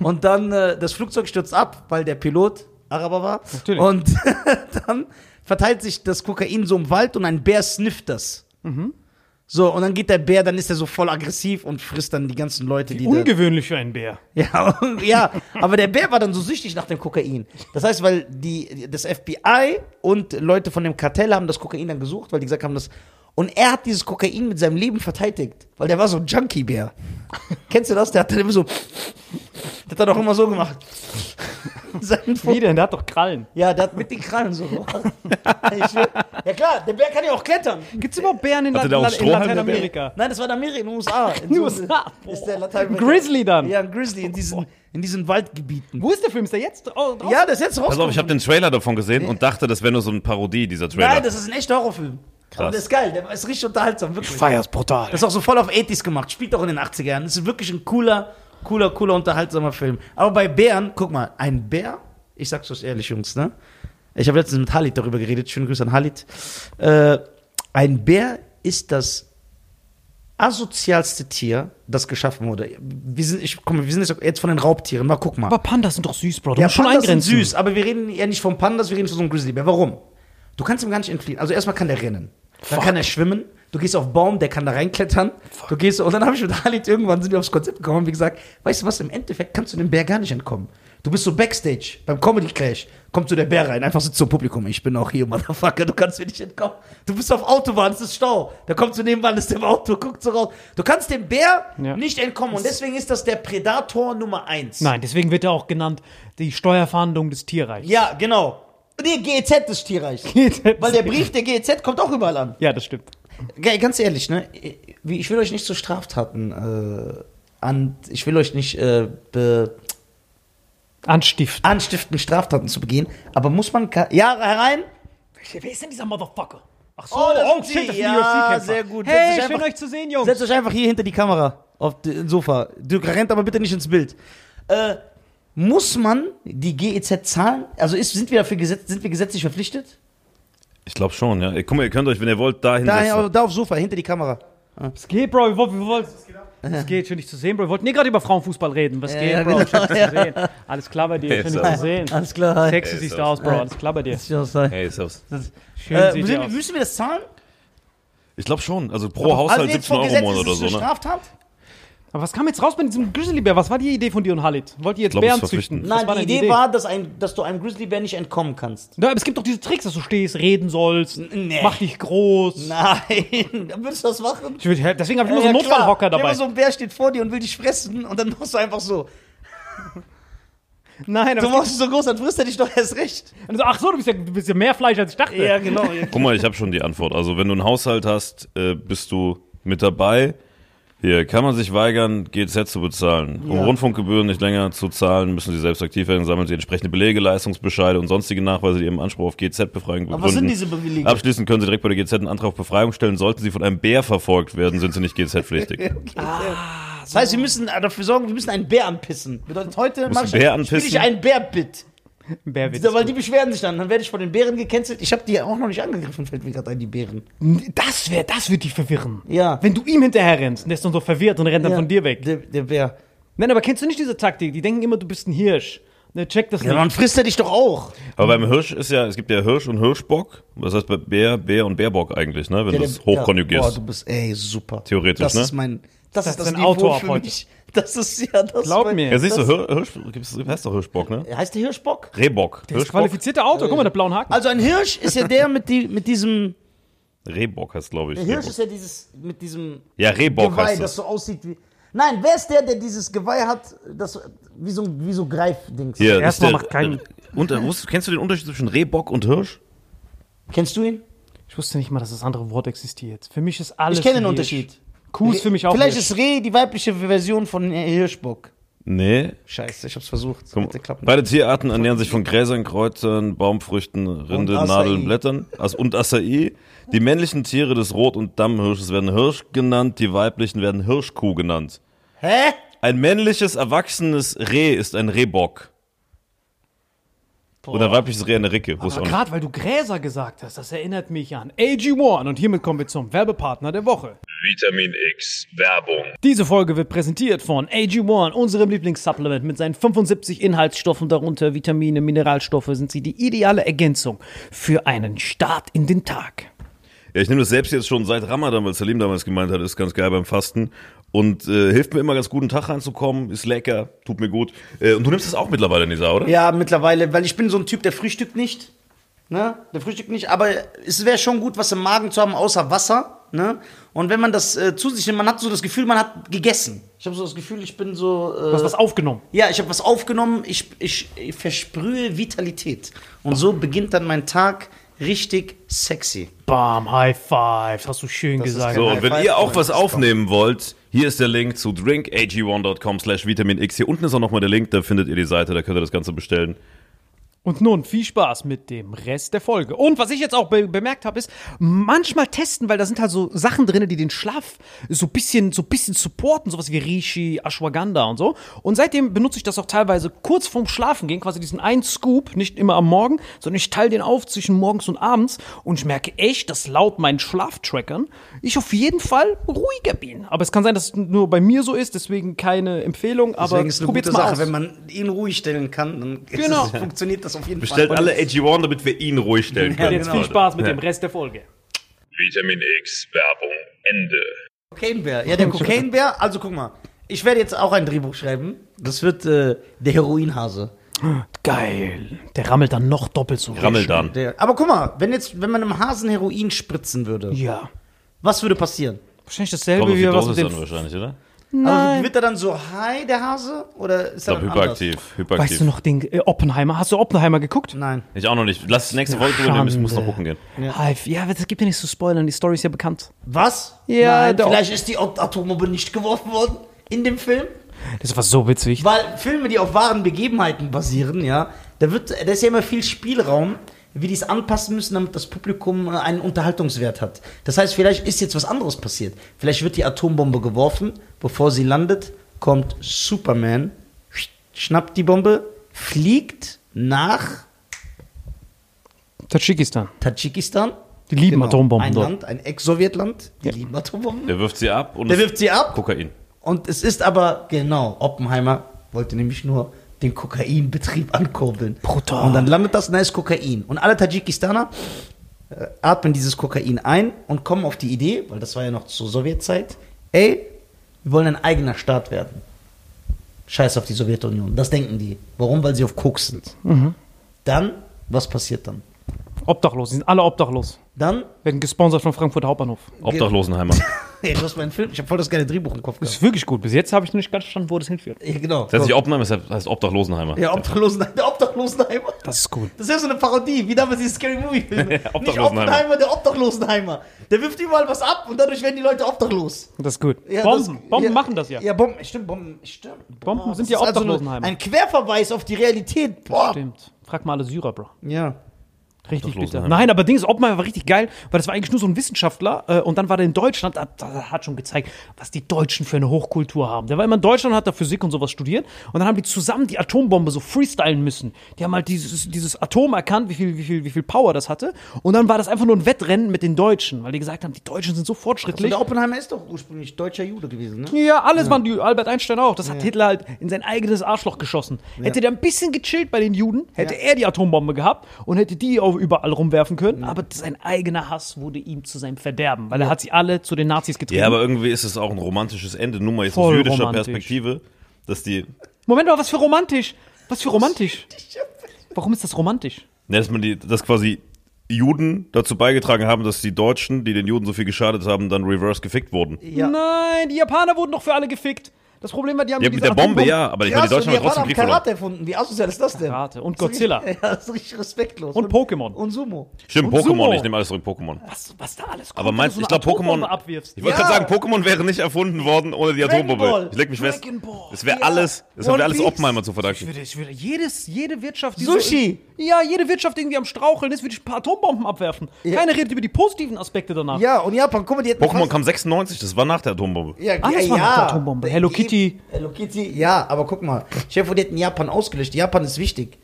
Und dann, äh, das Flugzeug stürzt ab, weil der Pilot Araber war. Natürlich. Und dann verteilt sich das Kokain so im Wald und ein Bär snifft das. Mhm. So, und dann geht der Bär, dann ist er so voll aggressiv und frisst dann die ganzen Leute, die da. Ungewöhnlich für einen Bär. Ja, ja, aber der Bär war dann so süchtig nach dem Kokain. Das heißt, weil die, das FBI und Leute von dem Kartell haben das Kokain dann gesucht, weil die gesagt haben, das. Und er hat dieses Kokain mit seinem Leben verteidigt, weil der war so ein Junkie-Bär. Kennst du das? Der hat dann immer so. Der hat dann auch immer so gemacht. Wie denn? Der hat doch Krallen. Ja, der hat mit den Krallen so gemacht. Ja klar, der Bär kann ja auch klettern. Gibt es überhaupt Bären in, La der in der Lateinamerika? Nein, das war in Amerika, in den USA. In den USA? Ist der Grizzly dann? Ja, ein Grizzly in diesen, in diesen Waldgebieten. Wo ist der Film? Ist der jetzt oh, draußen? Ja, das ist jetzt pass auf, ich habe den Trailer davon gesehen und dachte, das wäre nur so eine Parodie, dieser Trailer. Nein, das ist ein echter Horrorfilm. Krass. Aber der ist geil, der ist richtig unterhaltsam, wirklich. Feier's brutal. Das ist auch so voll auf 80s gemacht, spielt auch in den 80er Jahren. Das ist wirklich ein cooler, cooler, cooler, unterhaltsamer Film. Aber bei Bären, guck mal, ein Bär, ich sag's euch ehrlich, Jungs, ne? Ich habe letztens mit Halit darüber geredet, schöne Grüße an Halit. Äh, ein Bär ist das asozialste Tier, das geschaffen wurde. Wir sind, ich, mal, wir sind jetzt- von den Raubtieren, mal guck mal. aber Pandas sind doch süß, Bro. Du Ja, musst schon Pandas sind eingrenzen. süß, aber wir reden ja nicht vom Pandas, wir reden von so einem Grizzlybär. Warum? Du kannst ihm gar nicht entfliehen. Also erstmal kann der rennen. Dann Fuck. kann er schwimmen. Du gehst auf Baum, der kann da reinklettern. Du gehst und dann habe ich mit Halit irgendwann sind wir aufs Konzept gekommen, wie gesagt, weißt du was, im Endeffekt kannst du dem Bär gar nicht entkommen. Du bist so Backstage beim Comedy Clash, kommt so der Bär rein, einfach sitzt so Publikum, ich bin auch hier, Motherfucker, du kannst mir nicht entkommen. Du bist auf Autobahn, es ist Stau. Da kommt so nebenan, ist im Auto, guckt so raus. Du kannst dem Bär Ja. nicht entkommen und deswegen ist das der Predator Nummer eins. Nein, deswegen wird er auch genannt die Steuerfahndung des Tierreichs. Ja, genau. Nee, GEZ des Tierreichs. Weil der Brief der GEZ kommt auch überall an. Ja, das stimmt. Ge- Ganz ehrlich, ne? Ich will euch nicht zu Straftaten äh, an. Ich will euch nicht äh, be, Anstiften. anstiften, Straftaten zu begehen. Aber muss man. ka- Ja, herein? Wer ist denn dieser Motherfucker? Ach so, Oh, das oh, sind shit, Sie. das ist Ja, ein UFC-Kämpfer. sehr gut. Setzt Hey, euch schön einfach- euch zu sehen, Jungs. Setzt euch einfach hier hinter die Kamera. Auf dem Sofa. Dirk rennt aber bitte nicht ins Bild. Äh, muss man die GEZ zahlen? Also ist, sind, wir dafür gesetz, sind wir gesetzlich verpflichtet? Ich glaube schon, ja. Guck mal, ihr könnt euch, wenn ihr wollt, da Da, hinsetzen. da aufs Sofa, hinter die Kamera. Was geht, Bro? Wir wollten, wir wollten, was geht? Schön, dich zu sehen, Bro. Wir wollten nie gerade über Frauenfußball reden. Was Ja, geht, Bro? genau, Schön, dich zu sehen. Alles klar bei dir. Hey, Schön, dich zu sehen. Alles klar. hi. Sexy Hey, siehst du aus, Bro. Alles klar bei dir. Hey, servus. Schön Äh, sieht müssen, aus. müssen wir das zahlen? Ich glaube schon. Also pro Haushalt also jetzt 17 vor Euro im Monat ist oder es so, eine ne? Straftat? Aber was kam jetzt raus bei diesem Grizzlybär? Was war die Idee von dir und Halit? Wollt ihr jetzt glaub, Bären züchten? Nein, die denn Idee, war, dass, ein, dass du einem Grizzlybär nicht entkommen kannst. Ja, aber es gibt doch diese Tricks, dass du stehst, reden sollst, nee. mach dich groß. Nein, würdest du das machen? Ich würd, deswegen habe ich immer so Ja, einen klar. Notfallhocker dabei. mal so ein Bär steht vor dir und will dich fressen und dann machst du einfach so. Nein, Du aber machst dich so groß, dann frisst er dich doch erst recht. so, ach so, du bist, ja, du bist ja mehr Fleisch als ich dachte. Ja, genau. Guck mal, ich habe schon die Antwort. Also wenn du einen Haushalt hast, äh, bist du mit dabei. Hier kann man sich weigern, GZ zu bezahlen. Um Ja. Rundfunkgebühren nicht länger zu zahlen, müssen sie selbst aktiv werden, sammeln sie entsprechende Belege, Leistungsbescheide und sonstige Nachweise, die ihrem Anspruch auf GZ-Befreiung begründen. Aber was sind diese Bewilligungen? Abschließend können sie direkt bei der GZ einen Antrag auf Befreiung stellen. Sollten sie von einem Bär verfolgt werden, sind sie nicht GZ-pflichtig. Das heißt, wir müssen dafür sorgen, wir müssen einen Bär anpissen. Bedeutet, heute mach ich, ich einen Bärbit. Bär wird Weil die beschweren sich dann. Dann werde ich von den Bären gecancelt. Ich habe die ja auch noch nicht angegriffen, fällt mir gerade ein, die Bären. das wäre, das wird dich verwirren. Ja. Wenn du ihm hinterher rennst und der ist dann so verwirrt und rennt dann Ja, von dir weg. Der, der Bär. Nein, aber kennst du nicht diese Taktik? Die denken immer, du bist ein Hirsch. Der checkt das Ja, nicht. dann frisst er dich doch auch. Aber beim Hirsch ist ja, es gibt ja Hirsch und Hirschbock. Das heißt bei Bär, Bär und Bärbock eigentlich, ne? Wenn Ja, du es hochkonjugierst. Ja, boah, du bist, ey, super. Theoretisch, das ne? Ist mein, das, Das ist das ist ein Niveau Autor für heute. mich. Das ist ja das. Glaub mein- mir. ja, siehst du, Hirsch, gibt's, heißt doch Hirschbock, ne? Heißt der Hirschbock? Rehbock. Der ist qualifizierter Autor. Guck mal, der blauen Haken. Also ein Hirsch ist ja der mit, die, mit diesem. Rehbock heißt, glaube ich. Der Hirsch Rehbock. ist ja dieses mit diesem Ja, Rehbock Geweih, heißt das das. so aussieht wie. Nein, wer ist der, der dieses Geweih hat, das wie so, wie so Greifdings? Ist Erstmal der, macht kein- äh, wusst- kennst du den Unterschied zwischen Rehbock und Hirsch? Kennst du ihn? Ich wusste nicht mal, dass das andere Wort existiert. Für mich ist alles. Ich kenne den Hirsch. Unterschied. Kuh ist für mich auch. Vielleicht Hirsch. ist Reh die weibliche Version von Hirschbock. Nee. Scheiße, ich hab's versucht. Nicht. beide Tierarten ernähren sich von Gräsern, Kräutern, Baumfrüchten, Rinde. Nadeln, Blättern und Acai. Die männlichen Tiere des Rot- und Dammhirsches werden Hirsch genannt, die weiblichen werden Hirschkuh genannt. Hä? Ein männliches, erwachsenes Reh ist ein Rehbock. Und ein weibliches Ricke. Aber gerade weil du Gräser gesagt hast, das erinnert mich an AG1 und hiermit kommen wir zum Werbepartner der Woche. Vitamin X Werbung. Diese Folge wird präsentiert von AG1, unserem Lieblingssupplement mit seinen 75 Inhaltsstoffen, darunter Vitamine, Mineralstoffe, sind sie die ideale Ergänzung für einen Start in den Tag. Ja, ich nehme das selbst jetzt schon seit Ramadan, weil Salim damals gemeint hat, ist ganz geil beim Fasten. Und äh, hilft mir immer ganz gut, einen Tag reinzukommen, ist lecker, tut mir gut. Äh, und du nimmst das auch mittlerweile, Nisa, oder? Ja, mittlerweile, weil ich bin so ein Typ, der frühstückt nicht. Ne? Der frühstückt nicht, aber es wäre schon gut, was im Magen zu haben, außer Wasser. Ne? Und wenn man das äh, zu sich nimmt, man hat so das Gefühl, man hat gegessen. Ich habe so das Gefühl, ich bin so. Äh, Du hast was aufgenommen. ja, ich habe was aufgenommen, ich, ich, ich versprühe Vitalität. Und so beginnt dann mein Tag richtig sexy. Bam, High Five, hast du schön ist gesagt. So, und wenn ihr auch was das aufnehmen wollt, hier ist der Link zu drinkag1.com slash vitamin X. Hier unten ist auch nochmal der Link, da findet ihr die Seite, da könnt ihr das Ganze bestellen. Und nun viel Spaß mit dem Rest der Folge. Und was ich jetzt auch be bemerkt habe, ist manchmal testen, weil da sind halt so Sachen drin, die den Schlaf so bisschen, so bisschen supporten, sowas wie Rishi, Ashwagandha und so. Und seitdem benutze ich das auch teilweise kurz vorm Schlafengehen, quasi diesen einen Scoop, nicht immer am Morgen, sondern ich teile den auf zwischen morgens und abends und ich merke echt, dass laut meinen Schlaftrackern ich auf jeden Fall ruhiger bin. Aber es kann sein, dass es nur bei mir so ist, deswegen keine Empfehlung, aber Deswegen ist es eine gute Sache, aus. wenn man ihn ruhig stellen kann, dann ist Genau. es, funktioniert das auf jeden Bestellt Fall. alle AG1, damit wir ihn ruhig stellen Ja, können. Jetzt viel genau. Spaß mit Ja. dem Rest der Folge. Vitamin X Werbung. Ende. Kokainbär. Ja, der Kokainbär. Also guck mal, ich werde jetzt auch ein Drehbuch schreiben. Das wird äh, der Heroinhase. Geil. Der rammelt dann noch doppelt so. Rammel dann. Der, aber guck mal, wenn jetzt, wenn man einem Hasen Heroin spritzen würde, Ja. was würde passieren? Wahrscheinlich dasselbe die wie was mit den. wahrscheinlich, oder? Also wird er dann so high, der Hase? Oder ist Ich glaube, hyperaktiv. hyperaktiv. Weißt du noch den äh, Oppenheimer? Hast du Oppenheimer geguckt? Nein. Ich auch noch nicht. Lass nächste Folge drüber nehmen, ich muss noch gucken gehen. Ja, ja das gibt ja nicht zu spoilern. Die Story ist ja bekannt. Was? Ja, Nein, vielleicht ist die Atombombe nicht geworfen worden in dem Film. Das war so witzig. Weil Filme, die auf wahren Begebenheiten basieren, ja, da wird, da ist ja immer viel Spielraum, wie die es anpassen müssen, damit das Publikum äh, einen Unterhaltungswert hat. Das heißt, vielleicht ist jetzt was anderes passiert. Vielleicht wird die Atombombe geworfen, bevor sie landet, kommt Superman, schnappt die Bombe, fliegt nach Tadschikistan. Tadschikistan. Die lieben Atombomben Ein dort. Land, ein Ex-Sowjetland, die Ja. lieben Atombomben. Der wirft sie ab und Der es- wirft sie ab. Kokain. Und es ist aber, genau, Oppenheimer wollte nämlich nur den Kokainbetrieb ankurbeln. Brutal. Und dann landet das ist Kokain. Und alle Tadschikistaner äh, atmen dieses Kokain ein und kommen auf die Idee, weil das war ja noch zur Sowjetzeit, ey, wir wollen ein eigener Staat werden. Scheiß auf die Sowjetunion. Das denken die. Warum? Weil sie auf Koks sind. Mhm. Dann, was passiert dann? Obdachlos. Die sind alle obdachlos. Dann, Werden gesponsert von Frankfurt Hauptbahnhof. Obdachlosenheimer. ey, du hast meinen Film, ich habe voll das geile Drehbuch im Kopf Das gehabt. ist wirklich gut. Bis jetzt habe ich noch nicht ganz verstanden, wo das hinführt. Ja, genau. Das heißt nicht Oppenheimer, das heißt Obdachlosenheimer. Ja, Obdachlosen, der Obdachlosenheimer. Das ist gut. Das ist ja so eine Parodie, wie damals diese Scary Movie Filme. Nicht Obdachlosenheimer. Oppenheimer, der Obdachlosenheimer. Der wirft überall was ab und dadurch werden die Leute obdachlos. Das ist gut. Ja, Bomben. das- Bomben ja, machen das ja. Ja, Bomben, stimmt, Bomben, stimmt. Bomben sind ja also Obdachlosenheimer. Ein Querverweis auf die Realität. Boah. Stimmt. Frag mal alle Syrer, Bro. Ja. Richtig bitter. Nein, aber Dings, Oppenheimer war richtig geil, weil das war eigentlich nur so ein Wissenschaftler äh, und dann war der in Deutschland, da hat schon gezeigt, was die Deutschen für eine Hochkultur haben. Der war immer in Deutschland hat da Physik und sowas studiert und dann haben die zusammen die Atombombe so freestylen müssen. Die haben halt dieses, dieses Atom erkannt, wie viel, wie, viel, wie viel Power das hatte und dann war das einfach nur ein Wettrennen mit den Deutschen, weil die gesagt haben, die Deutschen sind so Also fortschrittlich. der Oppenheimer ist doch ursprünglich deutscher Jude gewesen, ne? Ja, alles waren die, Albert Einstein auch. Das hat Hitler halt in sein eigenes Arschloch geschossen. Hätte der ein bisschen gechillt bei den Juden, hätte Ja. er die Atombombe gehabt und hätte die auch überall rumwerfen können. Aber sein eigener Hass wurde ihm zu seinem Verderben, weil er hat sie alle zu den Nazis getrieben. Ja, aber irgendwie ist es auch ein romantisches Ende, nur mal jetzt Voll aus jüdischer romantisch. Perspektive, dass die, Moment mal, was für romantisch. Was für romantisch. Warum ist das romantisch? ne, dass man die, dass quasi Juden dazu beigetragen haben, dass die Deutschen, die den Juden so viel geschadet haben, dann reverse gefickt wurden. Ja. Nein, die Japaner wurden doch für alle gefickt. Das Problem war, die haben Ja, mit der Bombe, ja, aber ich meine, die Deutschen haben trotzdem haben Krieg verloren. Karate erfunden. Wie asozial ist das denn? Karate und Das ist Godzilla. Ja, das ist richtig respektlos. Und Pokémon. Und Sumo. Stimmt, Und Pokémon, Sumo. ich nehme alles zurück, Pokémon. Was, was da alles kommt, Aber meinst du ich so glaube, Pokémon. Abwirfst. Ich wollte Ja. gerade sagen, Pokémon wäre nicht erfunden worden ohne die Atombombe. Ich leg mich fest. Das wäre Ja. alles, das haben wir alles. Oppenheimer zu Ich verdanken. würde, ich würde jedes, jede Wirtschaft, die Sushi. So, ja, jede Wirtschaft irgendwie am Straucheln ist, würde ich ein paar Atombomben abwerfen. Ja. Keiner redet über die positiven Aspekte danach. Ja, und Japan, guck mal, die hätten Pokémon kam 96, das war nach der Atombombe. Ja, Alles ja, war nach ja. der Atombombe. Hello Die- Kitty. Hello Kitty, ja, aber guck mal. Chef, die hätten Japan ausgelöscht. Japan ist wichtig.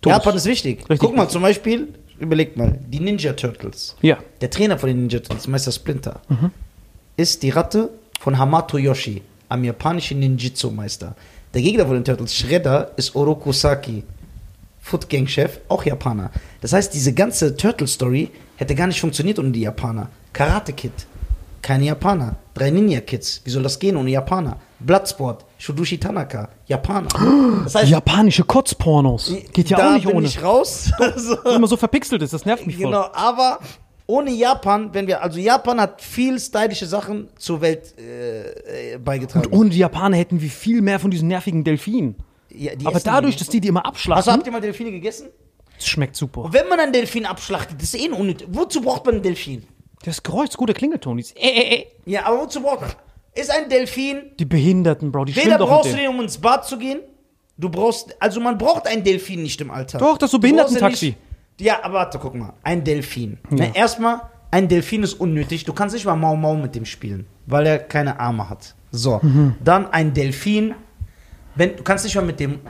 Todes. Japan ist wichtig. Richtig guck mal, zum Beispiel, überleg mal, die Ninja Turtles. Ja. Der Trainer von den Ninja Turtles, Meister Splinter, Mhm. ist die Ratte von Hamato Yoshi, am japanischen Ninjitsu-Meister. Der Gegner von den Turtles, Shredder, ist Oroku Saki, Foot Gang Chef, auch Japaner. Das heißt, diese ganze Turtle-Story hätte gar nicht funktioniert ohne die Japaner. Karate Kid, keine Japaner. Drei Ninja Kids, wie soll das gehen ohne Japaner? Bloodsport, Shudushi Tanaka, Japaner. Das heißt, Japanische Kotzpornos. Geht ja da auch nicht bin ohne. ich raus. Also- Wenn man so verpixelt ist, das nervt mich voll. Genau, aber ohne Japan, wenn wir, also Japan hat viel stylische Sachen zur Welt äh, äh, beigetragen. Und ohne die Japaner hätten wir viel mehr von diesen nervigen Delfinen. Ja, die Aber dadurch, dass die die immer Also abschlachten, habt ihr mal Delfine gegessen? das schmeckt super. Und wenn man einen Delfin abschlachtet, das ist eh unnötig. Wozu braucht man einen Delfin? Das Geräusch ist guter Klingelton. Dieses äh, äh, äh. Ja, aber wozu braucht man? Ist ein Delfin, Die Behinderten, Bro, die weder brauchst du den, um ins Bad zu gehen, du brauchst, also man braucht einen Delfin nicht im Alltag. Doch, das ist so Behindertentaxi. Ja, aber warte, guck mal. Ein Delfin. Ne, erstmal, ein Delfin ist unnötig. Du kannst nicht mal Mau Mau mit dem spielen, weil er keine Arme hat. So. Mhm. Dann ein Delfin. Wenn, du kannst nicht mal mit dem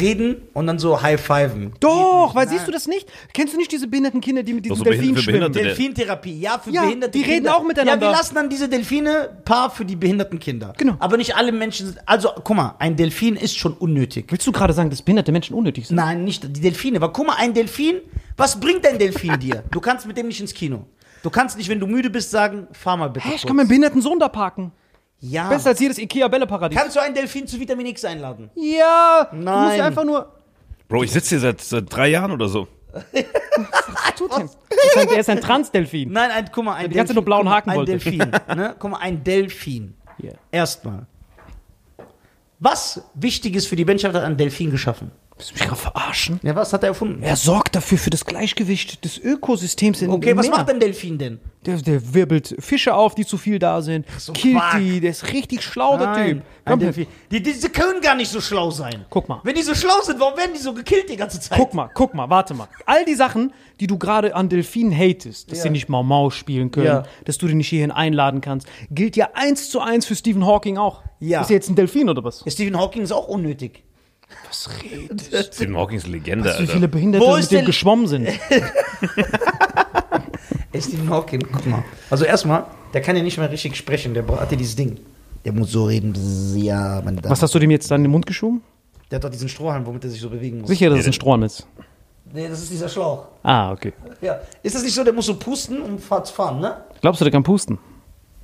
reden und dann so high-fiven. Doch, weil siehst du das nicht? Kennst du nicht diese behinderten Kinder, die mit Doch, diesem so Delfin behinderte- schwimmen? behinderte- Delfintherapie, ja, für Ja, behinderte die reden Kinder. auch miteinander. Ja, wir lassen dann diese Delfine paar für die behinderten Kinder. Genau. Aber nicht alle Menschen sind. Also, guck mal, ein Delfin ist schon unnötig. Willst du gerade sagen, dass behinderte Menschen unnötig sind? Nein, nicht die Delfine. Aber guck mal, ein Delfin, was bringt ein Delfin dir? Du kannst mit dem nicht ins Kino. Du kannst nicht, wenn du müde bist, sagen, fahr mal bitte. Hä, ich kurz. kann meinen behinderten Sohn da parken. Ja. Besser als jedes Ikea-Bälleparadies. Kannst du einen Delfin zu Vitamin X einladen? Ja, du musst Nein. einfach nur. Bro, ich sitze hier seit, seit drei Jahren oder so. Was tut denn? Ist ein- Der ist ein Transdelfin. Nein, ein, guck mal, ein die ganze nur blauen Haken ein wollte. Delfin. Ne? Guck mal, ein Delfin. Ja. Erstmal. Was Wichtiges für die Menschheit hat ein Delfin geschaffen? Willst du mich gerade verarschen? Ja, was hat er erfunden? Er sorgt dafür für das Gleichgewicht des Ökosystems in Okay, was Meer. macht ein Delfin denn? Der, der wirbelt Fische auf, die zu viel da sind, so killt Quark. die, der ist richtig schlau, der Nein, Typ. ein Komm, Delfin. Die, diese können gar nicht so schlau sein. Guck mal. Wenn die so schlau sind, warum werden die so gekillt die ganze Zeit? Guck mal, guck mal, warte mal. All die Sachen, die du gerade an Delfinen hatest, dass Ja. sie nicht Mau Mau spielen können, Ja. dass du die nicht hierhin einladen kannst, gilt ja eins zu eins für Stephen Hawking auch. Ja. Ist er jetzt ein Delfin oder was? Stephen Hawking ist auch unnötig. Was redest Stephen Hawkings Legende, du? Wie viele Behinderte Wo mit ist dem denn- geschwommen sind. Ey, Stephen Hawking, guck mal. Also erstmal, der kann ja nicht mehr richtig sprechen, der hat ja dieses Ding. Der muss so reden, bzz, ja, meine Damen. Was hast du dem jetzt dann in den Mund geschoben? Der hat doch diesen Strohhalm, womit er sich so bewegen muss. Sicher, dass es ein Strohhalm ist. Nee, das ist dieser Schlauch. Ah, okay. Ja. Ist das nicht so, der muss so pusten, um fahr- zu fahren, ne? Glaubst du, der kann pusten?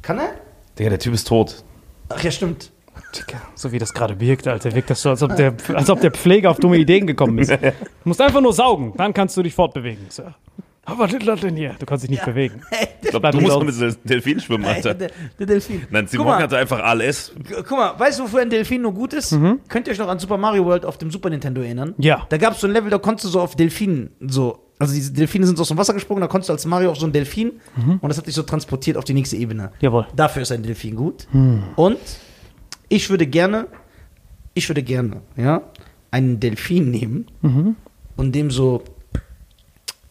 Kann er? Digga, der Typ ist tot. Ach ja, stimmt. Digga, so wie das gerade wirkt, Alter, wirkt das so, als ob, der, als ob der Pfleger auf dumme Ideen gekommen ist. Du musst einfach nur saugen, dann kannst du dich fortbewegen. So. Aber was ist denn hier? Du kannst dich nicht bewegen. Ich glaube, du musst aus. mit diesem Delfin schwimmen, Alter. der, der Delfin. Nein, Guck mal. Hatte einfach ALS. Guck mal, weißt du, wofür ein Delfin nur gut ist? Könnt ihr euch noch an Super Mario World auf dem Super Nintendo erinnern? Ja. Da gab es so ein Level, da konntest du so auf Delfinen so. Also diese Delfine sind so aus dem Wasser gesprungen, da konntest du als Mario auf so einen Delfin und das hat dich so transportiert auf die nächste Ebene. Jawohl. Dafür ist ein Delfin gut. Und ich würde gerne, ich würde gerne, ja, einen Delfin nehmen und dem so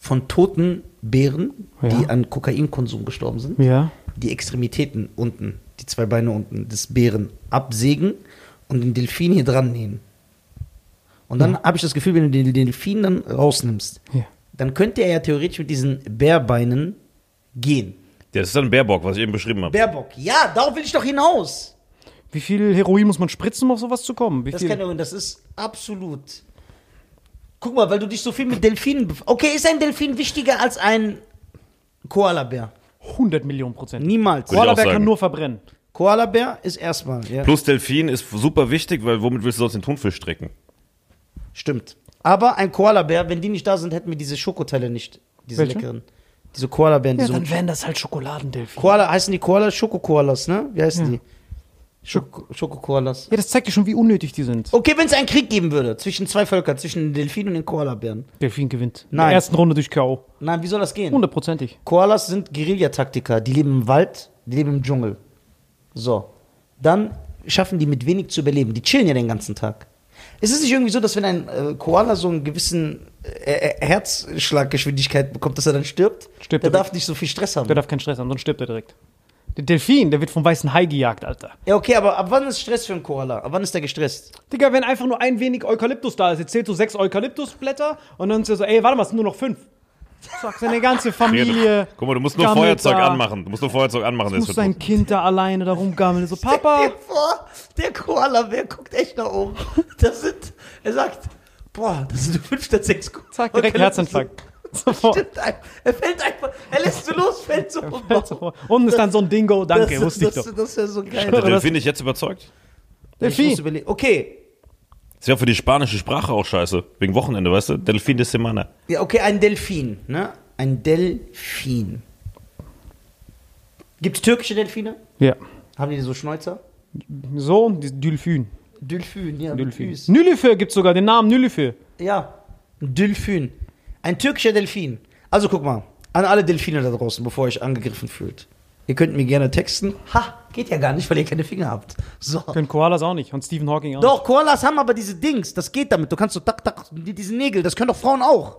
von toten Bären, Ja. die an Kokainkonsum gestorben sind, Ja. die Extremitäten unten, die zwei Beine unten des Bären absägen und den Delfin hier dran nähen. Und dann habe ich das Gefühl, wenn du den Delfin dann rausnimmst, Ja. dann könnte er ja theoretisch mit diesen Bärbeinen gehen. Das ist dann ein Bärbock, was ich eben beschrieben habe. Bärbock, ja, darauf will ich doch hinaus. Wie viel Heroin muss man spritzen, um auf sowas zu kommen? Wie Das, viel? kann, das ist absolut. Guck mal, weil du dich so viel mit Delfinen. bef- Okay, ist ein Delfin wichtiger als ein Koalabär? 100 Millionen Prozent. Niemals. Koalabär kann nur verbrennen. Koalabär ist erstmal, ja. Plus Delfin ist super wichtig, weil womit willst du sonst den Thunfisch strecken? Stimmt. Aber ein Koalabär, wenn die nicht da sind, hätten wir diese Schokoteile nicht. Diese Welche? leckeren. Diese Koalabären, die Ja, so. dann wären das halt Schokoladendelfine. Koala, heißen die Koala? Schokokoalas, ne? Wie heißen die? Schoko- Schokokoalas. Ja, das zeigt dir schon, wie unnötig die sind. Okay, wenn es einen Krieg geben würde zwischen zwei Völkern, zwischen den Delfinen und den Koalabären. Delfin gewinnt. In Nein. der ersten Runde durch K.O. Nein, wie soll das gehen? Hundertprozentig. Koalas sind Guerillataktiker, die leben im Wald, die leben im Dschungel. So. Dann schaffen die mit wenig zu überleben. Die chillen ja den ganzen Tag. Ist es nicht irgendwie so, dass wenn ein äh, Koala so einen gewissen äh, äh, Herzschlaggeschwindigkeit bekommt, dass er dann stirbt? Stirbt Der er darf nicht so viel Stress haben. Der darf keinen Stress haben, sonst stirbt er direkt. Der Delfin, der wird vom weißen Hai gejagt, Alter. Ja, okay, aber ab wann ist Stress für einen Koala? Ab wann ist der gestresst? Digga, wenn einfach nur ein wenig Eukalyptus da ist, jetzt zählst du sechs Eukalyptusblätter und dann ist er so, ey, warte mal, es sind nur noch fünf. Zack, seine ganze Familie. Guck mal, du musst nur gammelt Feuerzeug da. anmachen. Du musst nur Feuerzeug anmachen. Muss das sein Kind da alleine da rumgammeln. So, Stell Papa, dir vor, der Koala, wer guckt echt nach oben? Das sind, er sagt, boah, das sind fünf statt sechs zack, direkt Herzinfarkt. Sofort. Stimmt, er fällt einfach, er lässt so los, fällt so um. Und ist dann so ein Dingo, danke, das, wusste ich das, doch. Das wäre so geil. Hat der Delfin dich jetzt überzeugt? Ich Delfin. Okay, Ist ja für die spanische Sprache auch scheiße. Wegen Wochenende, weißt du? Delfin de Semana. ja, okay, ein Delfin, ne? Ein Delfin. Gibt es türkische Delfine? Ja. Haben die so Schnäuzer? So, die Delfin. Delfin, ja. Delfin. Gibt sogar den Namen Nülüfer. Ja, Delfin. Ein türkischer Delfin. Also guck mal, an alle Delfine da draußen, bevor ihr euch angegriffen fühlt. Ihr könnt mir gerne texten. Ha, geht ja gar nicht, weil ihr keine Finger habt. So. Können Koalas auch nicht und Stephen Hawking auch Doch, Koalas haben aber diese Dings, das geht damit. Du kannst so tak, tak, die- diese Nägel, das können doch Frauen auch.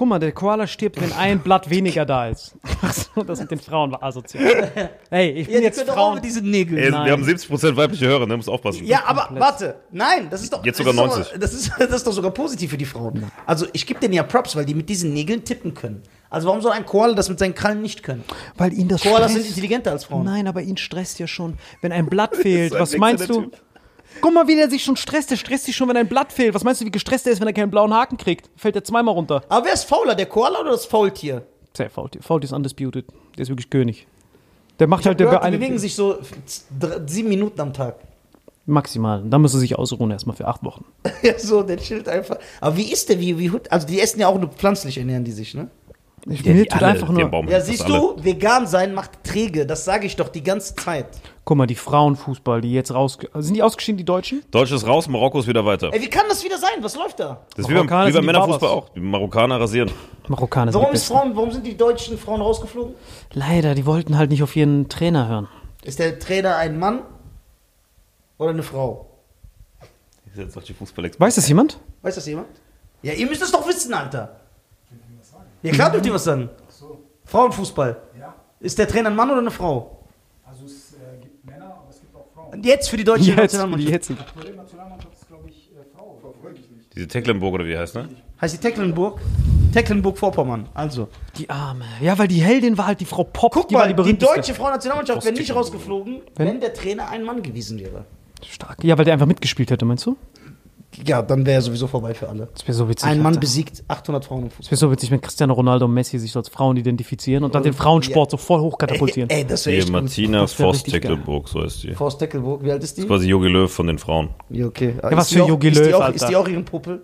Guck mal, der Koala stirbt, wenn ein Blatt weniger da ist. Ach so, das mit den Frauen war asozial. Ey, ich bin Ja, die jetzt auch Frauen. mit diesen Nägeln. Ey, wir haben 70% weibliche Hörer, ne? Muss aufpassen. Ja, aber warte, nein, das ist doch. Jetzt sogar ist 90. Doch, das, ist, das ist doch sogar positiv für die Frauen. Also ich gebe denen ja Props, weil die mit diesen Nägeln tippen können. Also warum soll ein Koala das mit seinen Krallen nicht können? Weil ihn das Koalas stresst. sind intelligenter als Frauen. Nein, aber ihn stresst ja schon, wenn ein Blatt fehlt. ein Was meinst du? Typ. Guck mal, wie der sich schon stresst. Der stresst sich schon, wenn ein Blatt fehlt. Was meinst du, wie gestresst er ist, wenn er keinen blauen Haken kriegt? Fällt er zweimal runter. Aber wer ist fauler, der Koala oder das Faultier? Sehr Faultier. Faultier ist undisputed. Der ist wirklich König. Der macht halt Gehört, der die eine bewegen sich so sieben Minuten am Tag. maximal. Dann müsste er sich ausruhen erstmal für acht Wochen. Ja, so, der chillt einfach. Aber wie ist der? Wie, wie, also die essen ja auch nur pflanzlich, ernähren die sich, ne? Ich Ja, mir die tut alle, einfach die nur. Ja, siehst alle. du, vegan sein macht träge. Das sage ich doch die ganze Zeit. Guck mal, die Frauenfußball, die jetzt raus. Sind die ausgeschieden, die Deutschen? Deutsch ist raus, Marokko ist wieder weiter. Ey, wie kann das wieder sein? Was läuft da? Das ist wie beim, Marokkaner wie beim Männerfußball auch. Die Marokkaner rasieren. Marokkaner sind Warum, ist. Frauen, warum sind die deutschen Frauen rausgeflogen? Leider, die wollten halt nicht auf ihren Trainer hören. Ist der Trainer ein Mann oder eine Frau? Das ist jetzt doch die Fußball Weiß das jemand? Weiß das jemand? Ja, ihr müsst es doch wissen, Alter. Ja, klar dürft ihr was sagen. Frauenfußball. Ja, Ist der Trainer ein Mann oder eine Frau? also es äh, gibt Männer, aber es gibt auch Frauen. Und jetzt für die deutsche Jetzt, Nationalmannschaft. jetzige. Aktuelle Nationalmannschaft ist, glaube ich, Frau. Verfolge ich nicht. Diese Tecklenburg oder wie heißt, ne? Heißt die Tecklenburg? Tecklenburg-Vorpommern. Also. Die Arme. Ja, weil die Heldin war halt die Frau Popp. Guck die war mal, die deutsche Frauennationalmannschaft wäre nicht rausgeflogen, Wenn? wenn? der Trainer ein Mann gewesen wäre. Stark. Ja, weil der einfach mitgespielt hätte, meinst du? Ja, dann wäre er sowieso vorbei für alle. Das wäre so witzig. Ein Mann Alter. besiegt 800 Frauen im Das Fußball. wäre so witzig, wenn Cristiano Ronaldo und Messi sich so als Frauen identifizieren und dann den Frauensport so voll hochkatapultieren. Ey, das wäre echt. Martina Das. Tecklenburg, so heißt die. Forst Tecklenburg, wie alt ist die? Quasi Jogi Löw von den Frauen. Ja, okay. was Ist die für Jogi ist die Löw, auch, Alter. Ist die auch ihren Puppel?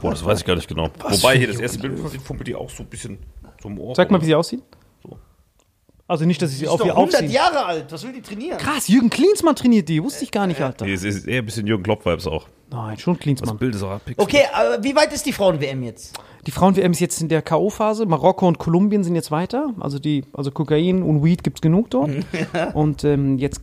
Boah, das weiß ich gar nicht genau. Was Wobei hier das erste Bild fummelt die auch so ein bisschen zum Ohr. Sag mal, wie sie aussieht. Also nicht, dass ich Die sie ist auf ihr 100 aufziehe. Jahre alt. Was will die trainieren? Krass, Jürgen Klinsmann trainiert die. Wusste ich gar nicht, Alter. Es ist eher ein bisschen Jürgen Klopp-Vibes auch. Nein, schon Das Klinsmann. Bild ist auch abpixelt. Okay, aber wie weit ist die Frauen-WM jetzt? Die Frauen-WM ist jetzt in der K.O.-Phase. Marokko und Kolumbien sind jetzt weiter. Also, die, also Kokain und Weed gibt es genug dort. Und ähm, jetzt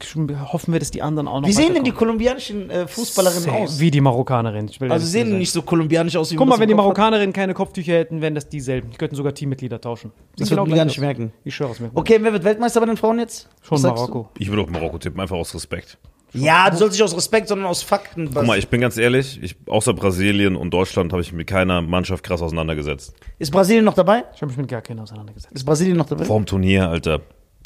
hoffen wir, dass die anderen auch noch Wie sehen denn die kolumbianischen äh, Fußballerinnen aus? Wie die Marokkanerin. Ich will Also sehen die nicht so kolumbianisch aus wie Guck mal, das wenn die? Marokkanerinnen keine Kopftücher hätten, wären das dieselben. Die könnten sogar Teammitglieder tauschen. Das Sehen wird genau gar nicht aus. merken. Ich schwöre es mir. Okay, wer wird Weltmeister bei den Frauen jetzt? Schon Was? Marokko. Ich würde auf Marokko tippen, einfach aus Respekt. Ja, du sollst nicht aus Respekt, sondern aus Fakten. Guck mal, ich bin ganz ehrlich, ich, außer Brasilien und Deutschland habe ich mit keiner Mannschaft krass auseinandergesetzt. ist Brasilien noch dabei? Ich habe mich mit gar keiner auseinandergesetzt. Ist Brasilien noch dabei? Vorm Turnier, Alter.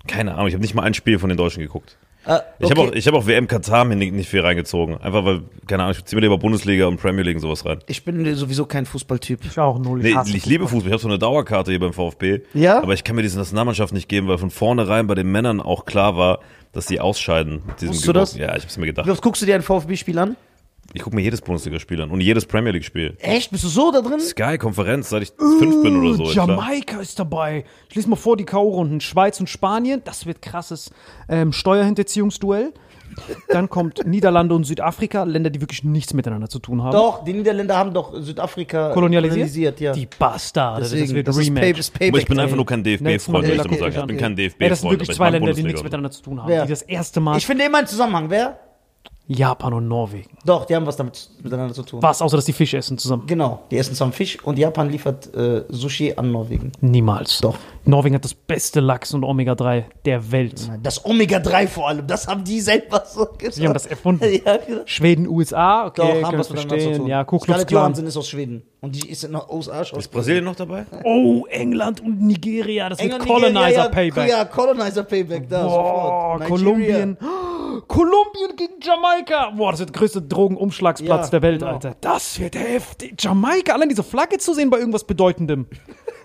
Keine Ahnung, ich habe nicht mal ein Spiel von den Deutschen geguckt. Äh, Ich habe okay. auch, ich hab auch WM Katar mir nicht, nicht viel reingezogen. Einfach weil, keine Ahnung, ich ziehe mir lieber Bundesliga und Premier League und sowas rein. ich bin sowieso kein Fußballtyp. Ich auch null. Nee, ich liebe Fußball. Ich habe so eine Dauerkarte hier beim VfB. Ja? Aber ich kann mir diese Nationalmannschaft nicht geben, weil von vornherein bei den Männern auch klar war, dass sie ausscheiden. Mit diesem Wusstest du das? Ja, ich hab's mir Wie gedacht. oft guckst du dir ein VfB-Spiel an? Ich gucke mir jedes Bundesligaspiel an und jedes Premier League-Spiel. Echt? Bist du so da drin? Sky, Konferenz, seit ich fünf bin oder so. klar. Jamaika ist dabei. Ich lese mal vor die K.O.-Runden. Schweiz und Spanien. Das wird krasses ähm, Steuerhinterziehungsduell. Dann kommt Niederlande und Südafrika, Länder, die wirklich nichts miteinander zu tun haben. Doch, die Niederländer haben doch Südafrika Kolonialisiert? ja. Die Bastarde. Deswegen, das wird das ist, Rematch. Pay, ist. Aber ich bin einfach nur kein DFB-Freund, muss ich sagen. Ich bin kein Ey, das sind DFB-Freund, wirklich zwei Länder, die nichts miteinander zu tun haben. Wer? Die das erste Mal Ich finde immer einen Zusammenhang. Wer? Japan und Norwegen. Doch, die haben was damit miteinander zu tun. Was, außer dass die Fisch essen zusammen? Genau, die essen zusammen Fisch und Japan liefert äh, Sushi an Norwegen. Niemals. Doch. Norwegen hat das beste Lachs und Omega-3 der Welt. Das Omega-3 vor allem, das haben die selber so gesagt. Sie haben das erfunden. ja, genau. Schweden, USA, okay, Doch, haben wir verstehen. tun. Ja, Ku Klux Scarlett Klan. Johansson ist aus Schweden. Und die ist in den USA schon. Ist Brasilien noch dabei? Oh, England und Nigeria, das wird England, Colonizer Nigeria, ja, Payback. Ja, Colonizer Payback, da Boah, sofort. Kolumbien. Kolumbien gegen Jamaika. Boah, das wird der größte Drogenumschlagsplatz Ja, der Welt, genau. Alter. Das wird heftig. Jamaika, allein diese Flagge zu sehen bei irgendwas Bedeutendem.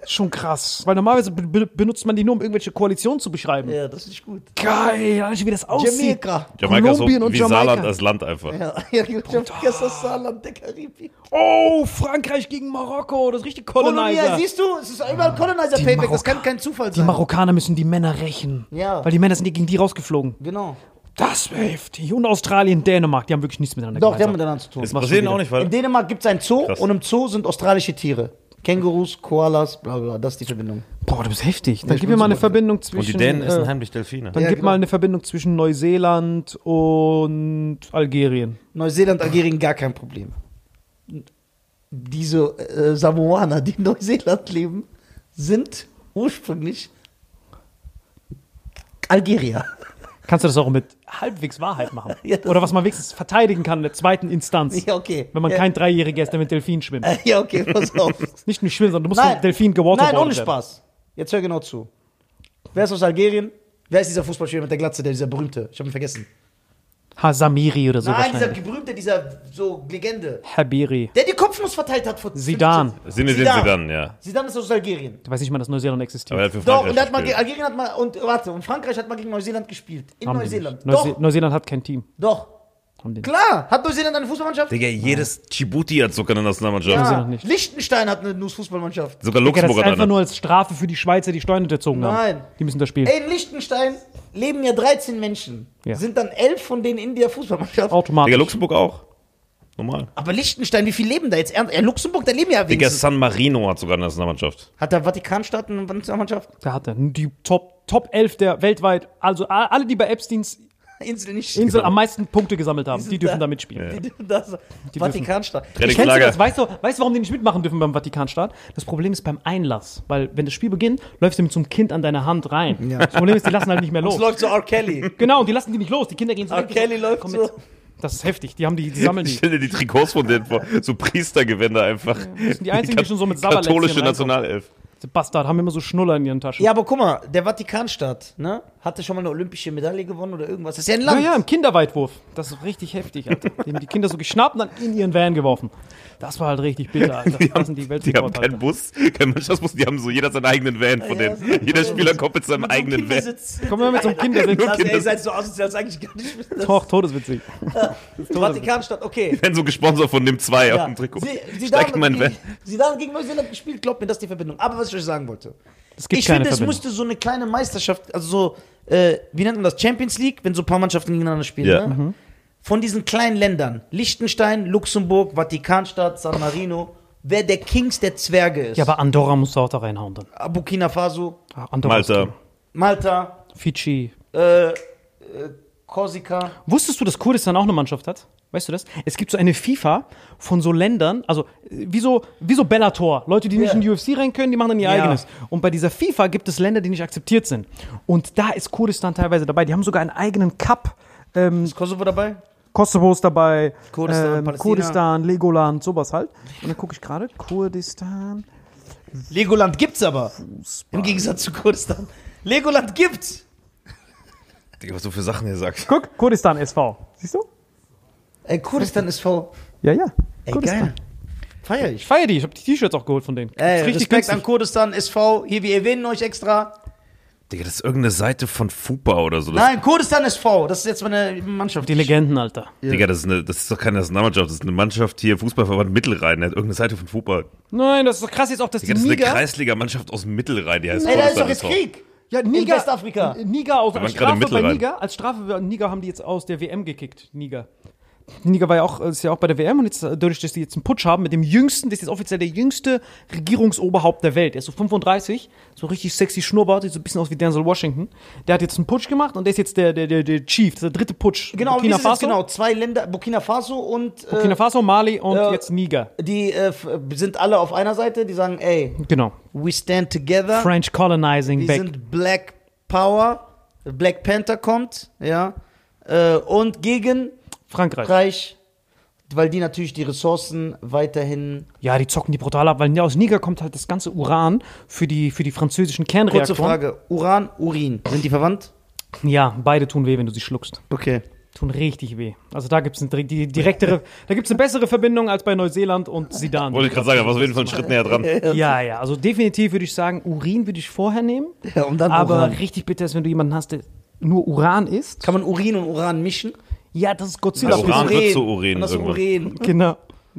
Ist Schon krass. Weil normalerweise be be benutzt man die nur, um irgendwelche Koalitionen zu beschreiben. Ja, das ist gut. Geil, allein wie das aussieht. Jamaika. Jamaika ist so Kolumbien und wie Jamaika. Saarland als Land einfach. Ja, ja, Jamaika ist das Saarland der Karibik. Oh, Frankreich gegen Marokko. Das ist richtig Colonizer. Kolumbien, siehst du, es ist überall Colonizer Die Payback, das kann kein Zufall die sein. Marokkaner müssen die Männer rächen. Ja. Weil die Männer sind gegen die rausgeflogen. Genau. Das wäre heftig. Und Australien, Dänemark, die haben wirklich nichts miteinander Doch, die haben gemeinsam. miteinander zu tun. Ist Brasilien auch nicht, weil In Dänemark gibt es ein Zoo Krass. und im Zoo sind australische Tiere. Kängurus, Koalas, bla bla, das ist die Verbindung. Boah, du bist heftig. Dann ich gib mir mal eine. Verbindung zwischen. Und die Dänen äh, essen heimlich Delfine. Dann Ja, gib genau. mal eine Verbindung zwischen Neuseeland und Algerien. Neuseeland, Algerien, gar kein Problem. Diese äh, Samoaner, die in Neuseeland leben, sind ursprünglich Algerier. Kannst du das auch mit halbwegs Wahrheit machen? Ja, Oder was man wenigstens verteidigen kann in der zweiten Instanz. Ja, okay. Wenn man ja. kein Dreijähriger ist, der mit Delfin schwimmt. Ja, okay, pass auf. Nicht nur schwimmen, sondern du musst Nein, vom Delfin Nein, gewaterboardet ohne. Spaß. Jetzt hör genau zu. Wer ist aus Algerien? Wer ist dieser Fußballspieler mit der Glatze, der dieser berühmte? Ich habe ihn vergessen. Hasamiri oder so Nein, dieser berühmte, dieser so Legende. Habiri. Der die Kopfnuss verteilt hat vor Zidane. 15 Sinedin Zidane, ja. Zidane ist aus Algerien. Ich weiß nicht mal, dass Neuseeland existiert. Aber er hat für Doch, und hat mal. Algerien hat mal, und warte, und Frankreich hat mal gegen Neuseeland gespielt. In Neuseeland. nicht. Neuse Doch, Neuseeland hat kein Team. doch. Klar, hat Neuseeland eine Fußballmannschaft? Digga, jedes Djibouti hat sogar eine Nationalmannschaft. Ja. Nicht. Liechtenstein hat eine Fußballmannschaft. Sogar Digga, das Luxemburg ist hat einfach eine. nur als Strafe für die Schweizer, die Steuern hinterzogen haben. Nein. Die müssen das spielen. Ey, in Liechtenstein leben ja 13 Menschen. Ja. Sind dann 11 von denen in der Fußballmannschaft. Automatisch. Digga, Luxemburg auch. Normal. Aber Liechtenstein, wie viel leben da jetzt? Ernst- Ja, Luxemburg, da leben ja Digga, wenigstens. San Marino hat sogar eine Nationalmannschaft. Hat der Vatikanstaat eine Nationalmannschaft? Der hatte die Top, Top 11 der weltweit, also a- alle, die bei Epsteins Insel nicht. Insel am meisten Punkte gesammelt haben, die sind dürfen da. da mitspielen. Die dürfen das. Vatikanstaat. Kennst du Trainingslager. das? Weißt du, weißt du, warum die nicht mitmachen dürfen beim Vatikanstaat? Das Problem ist beim Einlass, weil wenn das Spiel beginnt, läufst du mit so einem Kind an deiner Hand rein. Das Problem ist, die lassen halt nicht mehr los. Es läuft so R. Kelly. Genau, und die lassen die nicht los. Die Kinder gehen so R. Kelly läuft Komm so. mit. Das ist heftig. Die haben die, die sammeln die. Ich stelle dir die Trikots von denen vor. So Priestergewänder einfach. Das sind die einzigen, die schon so mit Sabberlätzchen Katholische reinkommen. Nationalelf. Diese Bastard haben immer so Schnuller in ihren Taschen. Ja, aber guck mal, der Vatikanstaat, ne, hatte schon mal eine olympische Medaille gewonnen oder irgendwas. Das ist ja ein Ja, Land. ja, im Kinderweitwurf. Das ist richtig heftig, Alter. Die haben die Kinder so geschnappt und dann in ihren Van geworfen. Das war halt richtig bitter, Alter. Das sind die Die haben keinen Bus, keinen Mannschaftsbus, die haben so jeder seinen eigenen Van von Ja, denen. so- Jeder Spieler kommt mit seinem eigenen Van. Komm mal mit so einem Kindersitz. Ey, Kinder- ihr seid so asozial, ist eigentlich gar nicht das Doch, todeswitzig. Vatikanstaat, okay. Wenn so gesponsert von dem 2 auf Ja. dem Trikot. Sie, sie, Steigt in mein Van. sie da gegen Neuseeland gespielt, glaubt mir, das ist die Verbindung. Aber was ich euch sagen wollte. Es gibt ich finde, es müsste so eine kleine Meisterschaft, also so, äh, wie nennt man das? Champions League, wenn so ein paar Mannschaften gegeneinander spielen. Ja. Ne? Von diesen kleinen Ländern, Liechtenstein, Luxemburg, Vatikanstaat, San Marino, wer der Kings der Zwerge ist. Ja, aber Andorra musst du auch da reinhauen dann. Burkina Faso, Ah, Andorra ist Malta. Malta, Fidschi. äh, äh, Korsika. Wusstest du, dass Kurdistan auch eine Mannschaft hat? Weißt du das? Es gibt so eine FIFA von so Ländern, also äh, wie so, wie so Bellator. Leute, die nicht in die UFC rein können, die machen dann ihr Ja. eigenes. Und bei dieser FIFA gibt es Länder, die nicht akzeptiert sind. Und da ist Kurdistan teilweise dabei. Die haben sogar einen eigenen Cup. Ähm, Ist Kosovo dabei? Kosovo ist dabei, Kurdistan, ähm. Kurdistan, Legoland, sowas halt. Und dann gucke ich gerade, Kurdistan. Legoland gibt's aber. Im Gegensatz zu Kurdistan. Legoland gibt's. Digga, was du für Sachen hier sagst. Guck, Kurdistan SV. Siehst du? Ey, Kurdistan ist voll. Ja, ja. Ey, Kurdistan. geil. Feier ich. Ich feiere die. Ich habe die T-Shirts auch geholt von denen. Ey, Respekt an. Kurdistan, SV. Hier, wir erwähnen euch extra. Digga, das ist irgendeine Seite von FUPA oder so. Das, Nein, Kurdistan SV. Das ist jetzt meine Mannschaft. Die Legenden, Alter. Digga, das ist, eine, das ist doch keine Nationalmannschaft, das ist eine Mannschaft hier, Fußballverband Mittelrhein, der hat irgendeine Seite von FUPA. Nein, das ist doch krass jetzt auch, dass Digga, die das ist eine. Kreisliga-Mannschaft aus Mittelrhein, die heißt Ey, da ist doch jetzt. Krieg. Ja, in Niger. Westafrika. Niger aus, als Strafe bei. Niger. Als Strafe bei Niger haben die jetzt aus der WM gekickt. Niger. Niger war ja auch, ist ja auch bei der WM und jetzt, äh, dadurch, dass die jetzt einen Putsch haben mit dem jüngsten, das ist jetzt offiziell der jüngste Regierungsoberhaupt der Welt. Der ist so 35, so richtig sexy Schnurrbart, sieht so ein bisschen aus wie Denzel Washington. Der hat jetzt einen Putsch gemacht und der ist jetzt der, der, der, der Chief, der dritte Putsch. Genau, Burkina Faso, genau? Zwei Länder, Burkina Faso und äh, Burkina Faso, Mali und äh, jetzt Niger. die äh, sind alle auf einer Seite, die sagen, ey, Genau. we stand together. French colonizing Die back. sind Black Power. Black Panther kommt, ja. Äh, und gegen Frankreich. Reich, weil die natürlich die Ressourcen weiterhin. Ja, die zocken die brutal ab, weil aus Niger kommt halt das ganze Uran für die, für die französischen Kernreaktoren. Kurze Frage: Uran, Urin, sind die verwandt? Ja, beide tun weh, wenn du sie schluckst. Okay. Tun richtig weh. Also da gibt es eine, die direktere, da gibt's eine bessere Verbindung als bei Neuseeland und Sidan. Wollte ich gerade sagen, aber auf jeden Fall einen Schritt näher dran. Ja, ja, also definitiv würde ich sagen, Urin würde ich vorher nehmen. Ja, und dann aber Uran. richtig bitter ist, wenn du jemanden hast, der nur Uran isst. Kann man Urin und Uran mischen? Ja, das ist Godzilla. Also Uran wird zu Urin Und das irgendwann. Urin. Genau.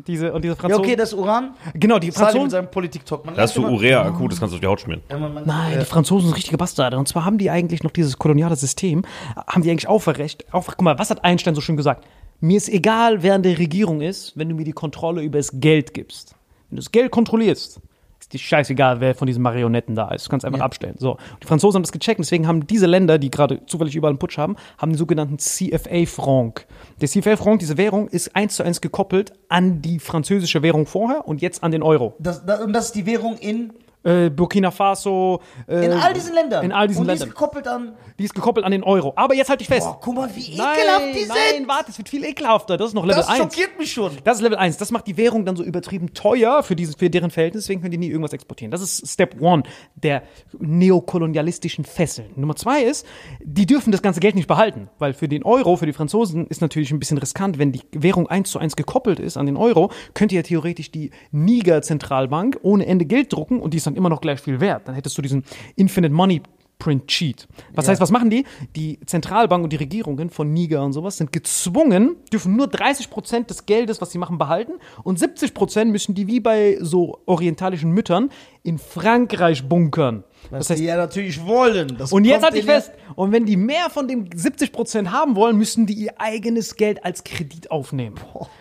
Diese, und diese Ja, Franzosen. okay, das Uran. genau, die Sali mit Franzosen. seinem Politik-Talk. Man Da hast du Urea akut, das kannst du auf die Haut schmieren. Ja, man- man- Nein, ja. die Franzosen sind richtige Bastarde. Und zwar haben die eigentlich noch dieses koloniale System, haben die eigentlich aufrecht. Auf, guck mal, was hat Einstein so schön gesagt? Mir ist egal, wer in der Regierung ist, wenn du mir die Kontrolle über das Geld gibst. Wenn du das Geld kontrollierst, ist dir scheißegal, wer von diesen Marionetten da ist. Du kannst einfach abstellen. So. Die Franzosen haben das gecheckt, deswegen haben diese Länder, die gerade zufällig überall einen Putsch haben, haben den sogenannten CFA-Franc. Der CFA-Franc, diese Währung, ist eins zu eins gekoppelt an die französische Währung vorher und jetzt an den Euro. Das, das, und das ist die Währung in, Äh, Burkina Faso. Äh, in all diesen Ländern. In all diesen und die Ländern. ist gekoppelt an. Die ist gekoppelt an den Euro. Aber jetzt halt dich fest. Boah, guck mal, wie nein, ekelhaft die nein, sind. warte, es wird viel ekelhafter. Das ist noch Level Das 1. schockiert mich schon. Das ist Level 1. Das macht die Währung dann so übertrieben teuer für, dieses, für deren Verhältnis, deswegen können die nie irgendwas exportieren. Das ist Step 1 der neokolonialistischen Fesseln. Nummer 2 ist, die dürfen das ganze Geld nicht behalten, weil für den Euro, für die Franzosen, ist natürlich ein bisschen riskant, wenn die Währung 1 zu 1 gekoppelt ist an den Euro, könnte ja theoretisch die Niger-Zentralbank ohne Ende Geld drucken und die ist dann immer noch gleich viel wert. Dann hättest du diesen Infinite Money Print Cheat. Was heißt, was machen die? Die Zentralbank und die Regierungen von Niger und sowas sind gezwungen, dürfen nur 30% des Geldes, was sie machen, behalten und 70% müssen die wie bei so orientalischen Müttern in Frankreich bunkern. Das Das heißt, die ja natürlich wollen. Das und jetzt halte ich ja- fest, und wenn die mehr von dem 70% haben wollen, müssen die ihr eigenes Geld als Kredit aufnehmen.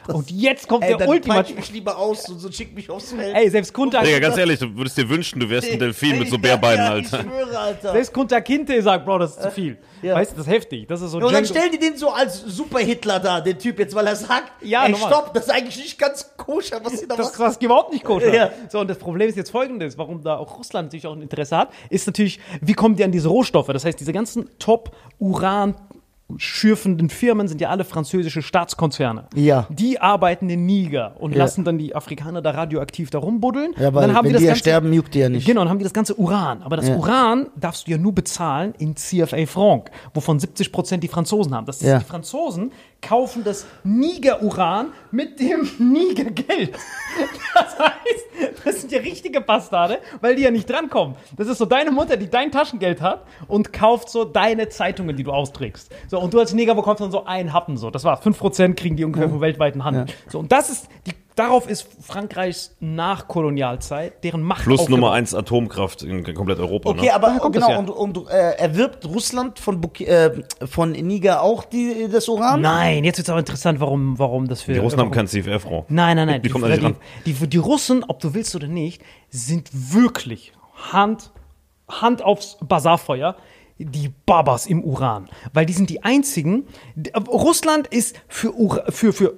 und jetzt kommt Ey, der dann ultimative. mich lieber aus und so schick mich aufs Feld. Ey, selbst Kunta, Digga, ganz ehrlich, du würdest dir wünschen, du wärst ein Delfin mit so Bärbeinen, ja, Alter. Ich schwöre, Alter. selbst Kunta Kinte sagt, Bro, das ist zu viel. Ja. Weißt du, das ist heftig. Das ist so und dann stellen die den so als Super-Hitler da, den Typ jetzt, weil er sagt, Ja, ey, stopp, das ist eigentlich nicht ganz koscher, was sie da Das, machen. das ist überhaupt nicht koscher. Ja. So, und das Problem ist jetzt folgendes, warum da auch Russland natürlich auch ein Interesse hat, ist natürlich, wie kommen die an diese Rohstoffe? Das heißt, diese ganzen Top-Uran- schürfenden Firmen sind ja alle französische Staatskonzerne. Ja. Die arbeiten in Niger und Ja. lassen dann die Afrikaner da radioaktiv da rumbuddeln. Ja, und weil dann haben wenn die das die ja ganze, sterben, juckt die ja nicht. Genau, dann haben die das ganze Uran. Aber das Ja. Uran darfst du ja nur bezahlen in CFA Franc, wovon 70 Prozent die Franzosen haben. Das ist, Ja. die Franzosen kaufen das Niger-Uran mit dem Niger-Geld. Das heißt, das sind ja richtige Bastarde, weil die ja nicht drankommen. Das ist so deine Mutter, die dein Taschengeld hat und kauft so deine Zeitungen, die du austrägst. So, und du als Neger bekommst dann so einen Happen. So. Das war 5% kriegen die ungefähr vom weltweiten Handel. So, und das ist, die, darauf ist Frankreichs Nachkolonialzeit, deren Macht Plus. Nummer 1 Atomkraft in komplett Europa. Okay, ne? aber genau, ja. und, und äh, erwirbt Russland von, äh, von Niger auch die, das Uran? Nein, jetzt wird es aber interessant, warum, warum das für. Die Russen haben kein CFR-Frau. Nein, nein, nein. Die kommen die, ran. die, die, die Russen, ob du willst oder nicht, sind wirklich Hand, Hand aufs Bazarfeuer. Die Babas im Uran. Weil die sind die einzigen. Russland ist für, Ura- für, für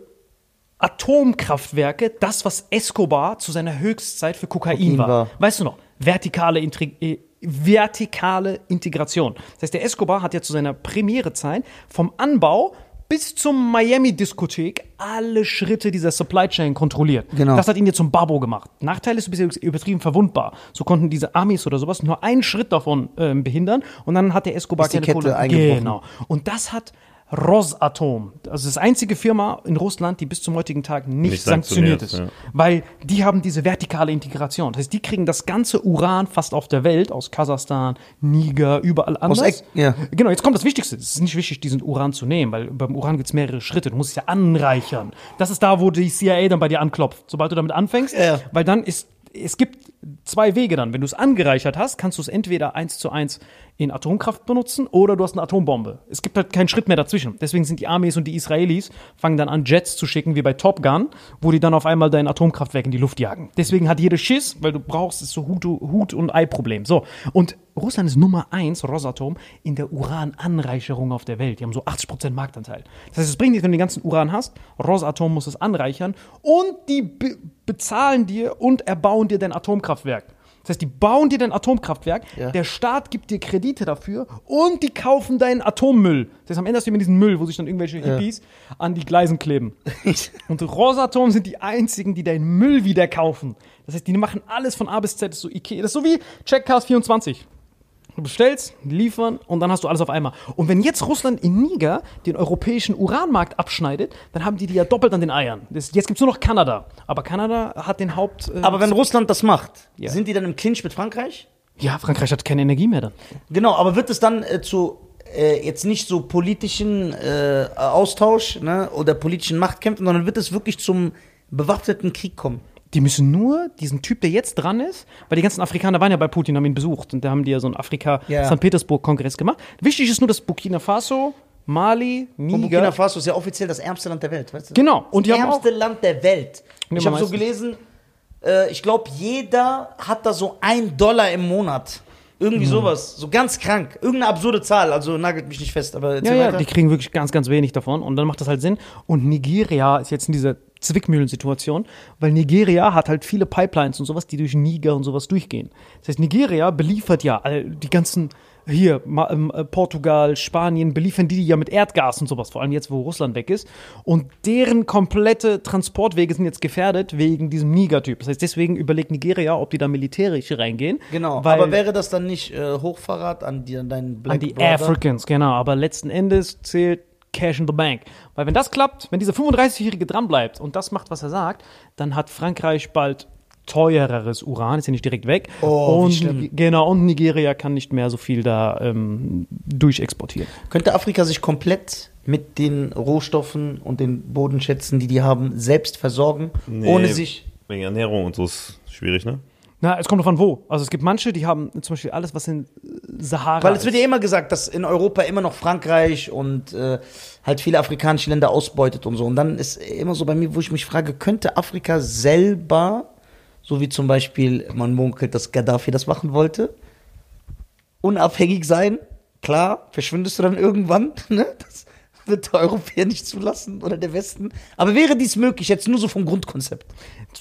Atomkraftwerke das, was Escobar zu seiner Höchstzeit für Kokain, Kokain war. war. Weißt du noch? Vertikale, Intri äh, vertikale Integration. Das heißt, der Escobar hat ja zu seiner Premierezeit vom Anbau bis zum Miami-Diskothek alle Schritte dieser Supply Chain kontrolliert. Genau. Das hat ihn jetzt zum Babo gemacht. Nachteil ist, du bist übertrieben verwundbar. So konnten diese Amis oder sowas nur einen Schritt davon ähm, behindern und dann hat der Escobar Ist die keine Kette Kohle. eingebrochen. Genau. Und das hat Rosatom, also das einzige Firma in Russland, die bis zum heutigen Tag nicht, Nicht sanktioniert, sanktioniert, ist. ja. Weil die haben diese vertikale Integration. Das heißt, die kriegen das ganze Uran fast auf der Welt, aus Kasachstan, Niger, überall anders. Eck- ja. Genau, jetzt kommt das Wichtigste. Es ist nicht wichtig, diesen Uran zu nehmen, weil beim Uran gibt es mehrere Schritte. Du musst es ja anreichern. Das ist da, wo die CIA dann bei dir anklopft. Sobald du damit anfängst, Ja. weil dann ist, es gibt zwei Wege dann. Wenn du es angereichert hast, kannst du es entweder eins zu eins in Atomkraft benutzen oder du hast eine Atombombe. Es gibt halt keinen Schritt mehr dazwischen. Deswegen sind die Armees und die Israelis fangen dann an, Jets zu schicken, wie bei Top Gun, wo die dann auf einmal dein Atomkraftwerk in die Luft jagen. Deswegen hat jeder Schiss, weil du brauchst es so Hut, Hut und Ei-Problem. So. Und Russland ist Nummer eins, Rosatom, in der Urananreicherung auf der Welt. Die haben so 80% Marktanteil. Das heißt, es bringt nichts, wenn du den ganzen Uran hast. Rosatom muss es anreichern und die be bezahlen dir und erbauen dir dein Atomkraftwerk. Das heißt, die bauen dir dein Atomkraftwerk, Ja. der Staat gibt dir Kredite dafür und die kaufen deinen Atommüll. Das heißt, am Ende hast du immer diesen Müll, wo sich dann irgendwelche Hippies an die Gleisen kleben. und Rosatom sind die einzigen, die deinen Müll wieder kaufen. Das heißt, die machen alles von A bis Z, das ist so Ikea. Das ist so wie Checkcast 24. Du bestellst, liefern und dann hast du alles auf einmal. Und wenn jetzt Russland in Niger den europäischen Uranmarkt abschneidet, dann haben die die ja doppelt an den Eiern. Das, jetzt gibt es nur noch Kanada. Aber Kanada hat den Haupt. äh, Aber wenn Russland das macht, Ja. sind die dann im Clinch mit Frankreich? ja, Frankreich hat keine Energie mehr dann. Genau, aber wird es dann äh, zu äh, jetzt nicht so politischen äh, Austausch ne, oder politischen Machtkämpfen, sondern wird es wirklich zum bewaffneten Krieg kommen? Die müssen nur diesen Typ, der jetzt dran ist, weil die ganzen Afrikaner waren ja bei Putin, haben ihn besucht und da haben die ja so einen. Afrika-St. Petersburg-Kongress gemacht. Wichtig ist nur, dass Burkina Faso, Mali, Und Burkina Niger. Faso ist ja offiziell das ärmste Land der Welt, weißt du? Genau. Und das ärmste Land der Welt. Ich habe so gelesen, äh, ich glaube, jeder hat da so ein Dollar im Monat. Irgendwie Mhm. sowas. So ganz krank. Irgendeine absurde Zahl. Also nagelt mich nicht fest. Aber Ja, ja, die kriegen wirklich ganz, ganz wenig davon und dann macht das halt Sinn. Und Nigeria ist jetzt in dieser Zwickmühlensituation, weil Nigeria hat halt viele Pipelines und sowas, die durch Niger und sowas durchgehen. Das heißt, Nigeria beliefert ja all die ganzen, hier, Ma- ähm, äh, Portugal, Spanien, beliefern die ja mit Erdgas und sowas, vor allem jetzt, wo Russland weg ist. Und deren komplette Transportwege sind jetzt gefährdet wegen diesem Niger-Typ. Das heißt, deswegen überlegt Nigeria, ob die da militärisch reingehen. Genau. aber wäre das dann nicht äh, Hochverrat an, die, an deinen Black an die Brother? Africans, genau. Aber letzten Endes zählt Cash in the Bank. Weil wenn das klappt, wenn dieser 35-Jährige dranbleibt und das macht, was er sagt, dann hat Frankreich bald teureres Uran, ist ja nicht direkt weg. Oh, und. Genau, und Nigeria kann nicht mehr so viel da ähm, durchexportieren. Könnte Afrika sich komplett mit den Rohstoffen und den Bodenschätzen, die die haben, selbst versorgen, ohne sich. Wegen Ernährung und so ist schwierig, ne? Na, es kommt davon wo. Also es gibt manche, die haben zum Beispiel alles, was in Sahara Weil es wird ja immer gesagt, dass in Europa immer noch Frankreich und äh, halt viele afrikanische Länder ausbeutet und so. Und dann ist immer so bei mir, wo ich mich frage, könnte Afrika selber, so wie zum Beispiel man munkelt, dass Gaddafi das machen wollte, unabhängig sein? Klar, verschwindest du dann irgendwann, ne? Das wird der Europäer nicht zulassen oder der Westen. Aber wäre dies möglich, jetzt nur so vom Grundkonzept?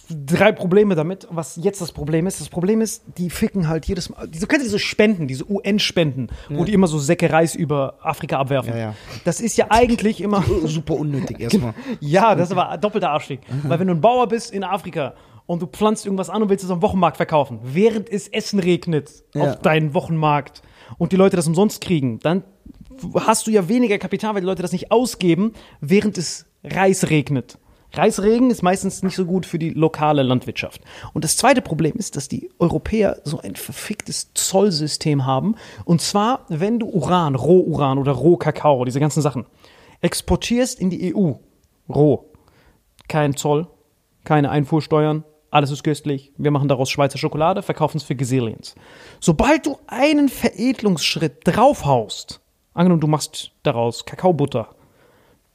drei Probleme damit. Was jetzt das Problem ist, das Problem ist, die ficken halt jedes Mal. Diese, kennst du diese Spenden, diese UN-Spenden, wo die immer so Säcke Reis über Afrika abwerfen? Ja, ja. Das ist ja eigentlich immer. Super unnötig erstmal. ja, das ist aber doppelter Arschweg. Weil wenn du ein Bauer bist in Afrika und du pflanzt irgendwas an und willst es am Wochenmarkt verkaufen, während es Essen regnet Ja. auf deinen Wochenmarkt und die Leute das umsonst kriegen, dann hast du ja weniger Kapital, weil die Leute das nicht ausgeben, während es Reis regnet. Reisregen ist meistens nicht so gut für die lokale Landwirtschaft. Und das zweite Problem ist, dass die Europäer so ein verficktes Zollsystem haben. Und zwar, wenn du Uran, Rohuran oder Rohkakao, diese ganzen Sachen, exportierst in die EU, roh, kein Zoll, keine Einfuhrsteuern, alles ist köstlich. Wir machen daraus Schweizer Schokolade, verkaufen es für Gazillions. Sobald du einen Veredelungsschritt draufhaust, angenommen du machst daraus Kakaobutter,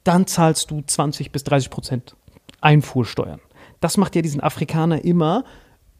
dann zahlst du 20 bis 30 Prozent Einfuhrsteuern. Das macht ja diesen Afrikaner immer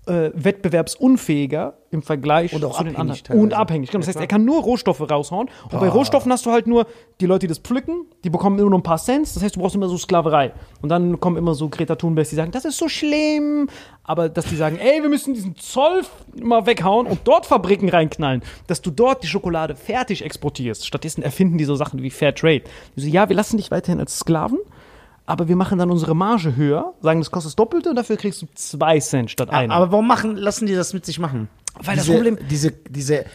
äh, wettbewerbsunfähiger im Vergleich Und auch zu den anderen. Und teilweise. abhängig. Genau. Das heißt, er kann nur Rohstoffe raushauen. Und bei Rohstoffen hast du halt nur die Leute, die das pflücken, die bekommen immer nur ein paar Cents. Das heißt, du brauchst immer so Sklaverei. Und dann kommen immer so Greta Thunberg, die sagen, das ist so schlimm. Aber dass die sagen, ey, wir müssen diesen Zoll mal weghauen und dort Fabriken reinknallen, dass du dort die Schokolade fertig exportierst. Stattdessen erfinden die so Sachen wie Fair Trade. Die so, ja, wir lassen dich weiterhin als Sklaven, aber wir machen dann unsere Marge höher, sagen, das kostet das Doppelte und dafür kriegst du zwei Cent statt einer. Aber warum machen, lassen die das mit sich machen? Weil das diese, Problem- Diese, diese,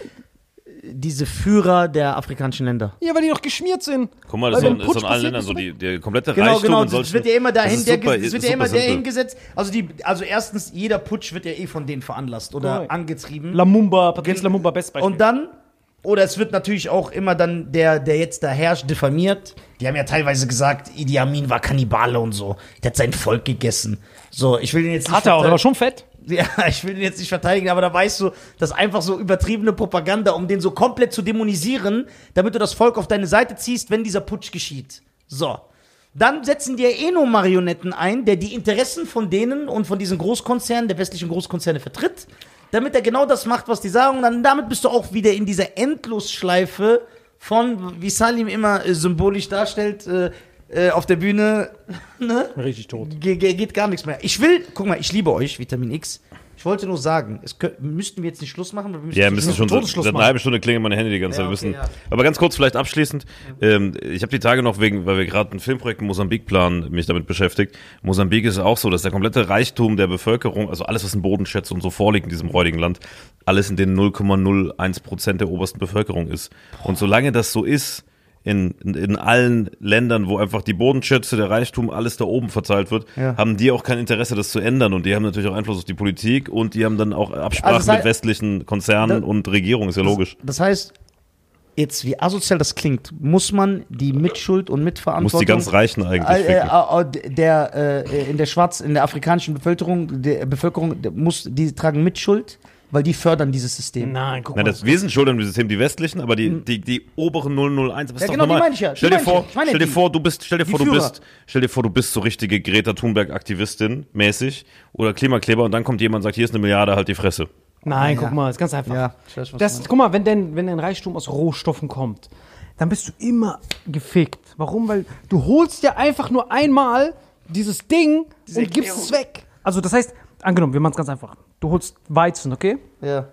diese Führer der afrikanischen Länder. ja, weil die doch geschmiert sind. Guck mal, das Weil ist, ist in allen Ländern so, die, der komplette Genau, Reichtum genau. in solchen... Es wird ja immer Das dahin, der, super- es wird ja immer simpel. hingesetzt. Also die, also erstens, jeder Putsch wird ja eh von denen veranlasst oder Korrekt. angetrieben. Lamumba, Patrice Lamumba, Bestbeispiel. Und dann, oder es wird natürlich auch immer dann der, der jetzt da herrscht, diffamiert. Die haben ja teilweise gesagt, Idi Amin war Kannibale und so. Der hat sein Volk gegessen. So, ich will den jetzt nicht Hat er auch, der war schon fett. Ja, ich will ihn jetzt nicht verteidigen, aber da weißt du, das ist einfach so übertriebene Propaganda, um den so komplett zu dämonisieren, damit du das Volk auf deine Seite ziehst, wenn dieser Putsch geschieht. So. Dann setzen die ja eh nur Marionetten ein, der die Interessen von denen und von diesen Großkonzernen, der westlichen Großkonzerne vertritt, damit er genau das macht, was die sagen. Und dann damit bist du auch wieder in dieser Endlosschleife von, wie Salim immer äh, symbolisch darstellt, äh, äh, auf der Bühne, ne? Richtig tot. Ge ge geht gar nichts mehr. Ich will, guck mal, ich liebe euch, Vitamin X. Ich wollte nur sagen, es könnt, müssten wir jetzt nicht Schluss machen, weil wir müssen Ja, wir müssen schon Todesschluss seit einer halben Stunde klingelt meine Handy die ganze Zeit. Ja, okay, müssen, ja. Aber ganz kurz vielleicht abschließend. Ähm, ich habe die Tage noch wegen, weil wir gerade ein Filmprojekt in Mosambik planen, mich damit beschäftigt. Mosambik ist auch so, dass der komplette Reichtum der Bevölkerung, also alles, was in Bodenschätze und so vorliegt in diesem räudigen Land, alles in den 0,01 Prozent der obersten Bevölkerung ist. Und solange das so ist, in, in, in allen Ländern, wo einfach die Bodenschätze, der Reichtum, alles da oben verteilt wird, Ja. haben die auch kein Interesse, das zu ändern. Und die haben natürlich auch Einfluss auf die Politik und die haben dann auch Absprachen Also mit westlichen Konzernen Da- und Regierungen, ist ja logisch. Das heißt, jetzt wie asozial das klingt, muss man die Mitschuld und Mitverantwortung Muss die ganz Reichen eigentlich äh, äh, äh, der äh, in der schwarz in der afrikanischen Bevölkerung der Bevölkerung der muss die tragen Mitschuld, weil die fördern dieses System. Nein, guck mal. das, wir sind schuld an dem System, die westlichen, aber die, die, die oberen 001. Was Ja, genau, die meine ich ja, die Stell dir ich vor, ja. Ich meine stell dir die- vor, du bist, stell dir vor, du Führer. bist, stell dir vor, du bist so richtige Greta Thunberg Aktivistin mäßig oder Klimakleber und dann kommt jemand und sagt, hier ist eine Milliarde, halt die Fresse. Nein, Ja. guck mal, ist ganz einfach. Ja, weiß, das, guck mal, wenn denn, wenn ein Reichtum aus Rohstoffen kommt, dann bist du immer gefickt. Warum? Weil du holst ja einfach nur einmal dieses Ding und gibst es weg. Also das heißt, angenommen, wir machen es ganz einfach. Du holst Weizen, okay? Ja.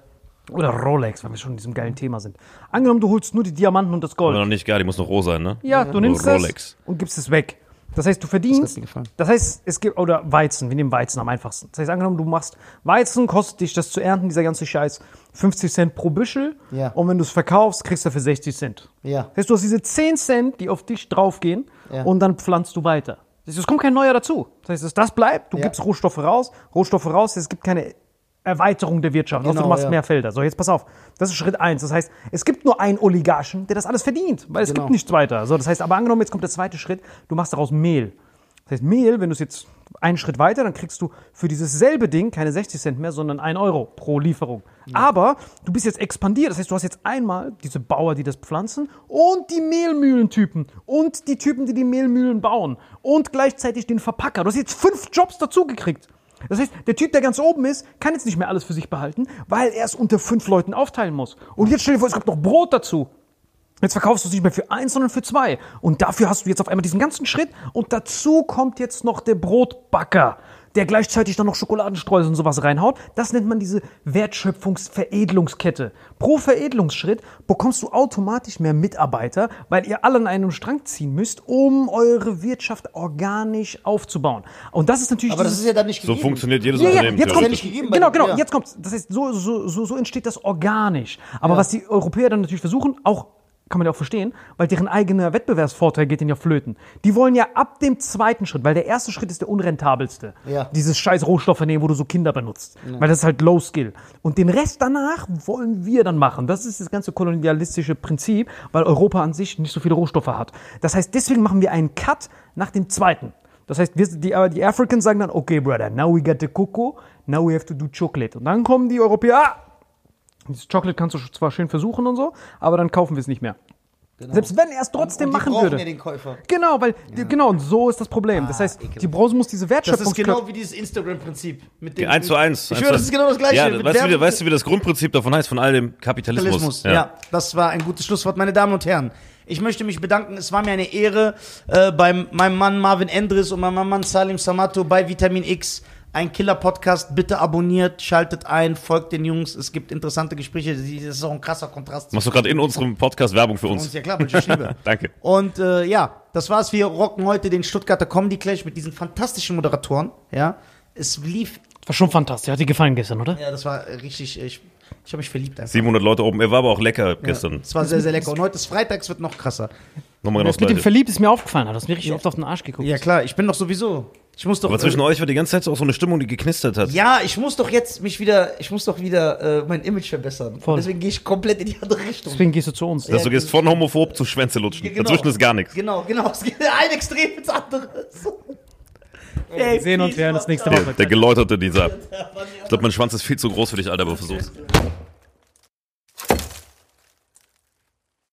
Oder Rolex, weil wir schon in diesem geilen Thema sind. Angenommen, du holst nur die Diamanten und das Gold. Aber noch nicht gar, die muss noch roh sein, ne? Ja, du nimmst Rolex. das und gibst es weg. Das heißt, du Das verdienst. mir gefallen. Das heißt, es gibt, oder Weizen, wir nehmen Weizen am einfachsten. Das heißt, angenommen, du machst Weizen, kostet dich das zu ernten, dieser ganze Scheiß, 50 Cent pro Büschel. Ja. Und wenn du es verkaufst, kriegst du dafür 60 Cent. Ja. Das heißt, du hast diese 10 Cent, die auf dich draufgehen Ja. und dann pflanzt du weiter. Es kommt kein neuer dazu. Das heißt, das bleibt, du Ja. gibst Rohstoffe raus, Rohstoffe raus, es gibt keine Erweiterung der Wirtschaft, Genau, du machst ja. mehr Felder. So, jetzt pass auf. Das ist Schritt eins. Das heißt, es gibt nur einen Oligarchen, der das alles verdient, weil es Genau. gibt nichts weiter. So, das heißt, aber angenommen, jetzt kommt der zweite Schritt, du machst daraus Mehl. Das heißt, Mehl, wenn du es jetzt einen Schritt weiter, dann kriegst du für dieses selbe Ding keine 60 Cent mehr, sondern 1 Euro pro Lieferung. Aber du bist jetzt expandiert. Das heißt, du hast jetzt einmal diese Bauer, die das pflanzen und die Mehlmühlentypen und die Typen, die die Mehlmühlen bauen und gleichzeitig den Verpacker. Du hast jetzt fünf Jobs dazugekriegt. Das heißt, der Typ, der ganz oben ist, kann jetzt nicht mehr alles für sich behalten, weil er es unter fünf Leuten aufteilen muss. Und jetzt stell dir vor, es kommt noch Brot dazu. Jetzt verkaufst du es nicht mehr für eins, sondern für zwei. Und dafür hast du jetzt auf einmal diesen ganzen Schritt. Und dazu kommt jetzt noch der Brotbacker, der gleichzeitig dann noch Schokoladenstreusel und sowas reinhaut. Das nennt man diese Wertschöpfungsveredelungskette. Pro Veredelungsschritt bekommst du automatisch mehr Mitarbeiter, weil ihr alle an einem Strang ziehen müsst, um eure Wirtschaft organisch aufzubauen. Und das ist natürlich Aber das ist ja dann nicht So gegeben. funktioniert jedes ja, ja, Unternehmen. jetzt kommt, ja nicht gegeben genau, genau, ja. jetzt kommt, das heißt, so, so, so, so entsteht das organisch. Aber was die Europäer dann natürlich versuchen, auch, kann man ja auch verstehen, weil deren eigener Wettbewerbsvorteil geht ihnen ja flöten. Die wollen ja ab dem zweiten Schritt, weil der erste Schritt ist der unrentabelste. Ja. Dieses scheiß Rohstoffe nehmen, wo du so Kinder benutzt. Weil das ist halt Low Skill. Und den Rest danach wollen wir dann machen. Das ist das ganze kolonialistische Prinzip, weil Europa an sich nicht so viele Rohstoffe hat. Das heißt, deswegen machen wir einen Cut nach dem zweiten. Das heißt, wir, die, äh, die Africans sagen dann, okay, brother, now we got the cocoa, now we have to do chocolate. Und dann kommen die Europäer, ah, dieses Chocolate kannst du zwar schön versuchen und so, aber dann kaufen wir es nicht mehr. Selbst wenn er es trotzdem Und die machen würde. ja den Käufer. Genau, weil, die, genau, und so ist das Problem. das heißt, die Branche muss diese Das ist Wertschöpfungskette. genau wie dieses Instagram-Prinzip. mit dem- Eins zu eins. Ich zu das ist genau das Gleiche. Ja, weißt, du, wie, weißt du, wie das Grundprinzip davon heißt, von all dem Kapitalismus? Kapitalismus. Ja. das war ein gutes Schlusswort, meine Damen und Herren. Ich möchte mich bedanken. Es war mir eine Ehre, äh, bei meinem Mann Marvin Endres und meinem Mann Salim Samato bei Vitamin X. Ein Killer-Podcast. Bitte abonniert, schaltet ein, folgt den Jungs. Es gibt interessante Gespräche. Das ist auch ein krasser Kontrast. Machst du gerade in unserem Podcast Werbung für uns? uns? Ja klar, weil ich liebe. Danke. Und äh, ja, das war's. Wir rocken heute den Stuttgarter Comedy Clash mit diesen fantastischen Moderatoren. Ja, es lief War schon fantastisch. Hat dir gefallen gestern, oder? Ja, das war richtig, ich, ich habe mich verliebt einfach. 700 Leute oben. Er war aber auch lecker Ja, gestern. Es war sehr, sehr lecker. Und heute ist Freitags, wird noch krasser. Nochmal genau Das das mit dem. Verliebt ist mir aufgefallen. Du hast mir richtig oft auf den Arsch geguckt. Ja, klar, ich bin doch sowieso. Ich muss doch. Aber zwischen äh, euch war die ganze Zeit so auch so eine Stimmung, die geknistert hat. ja, ich muss doch jetzt mich wieder, ich muss doch wieder äh, mein Image verbessern. Voll. Deswegen gehe ich komplett in die andere Richtung. Deswegen gehst du zu uns. Dass du gehst von homophob zu Schwänze lutschen. Genau. Dazwischen ist gar nichts. Genau, genau. Es geht ein Extrem ins andere. Wir sehen uns, wir hören uns nächste Der, Woche. der geläuterte dieser. Ich glaube, mein Schwanz ist viel zu groß für dich, Alter, aber versuch's.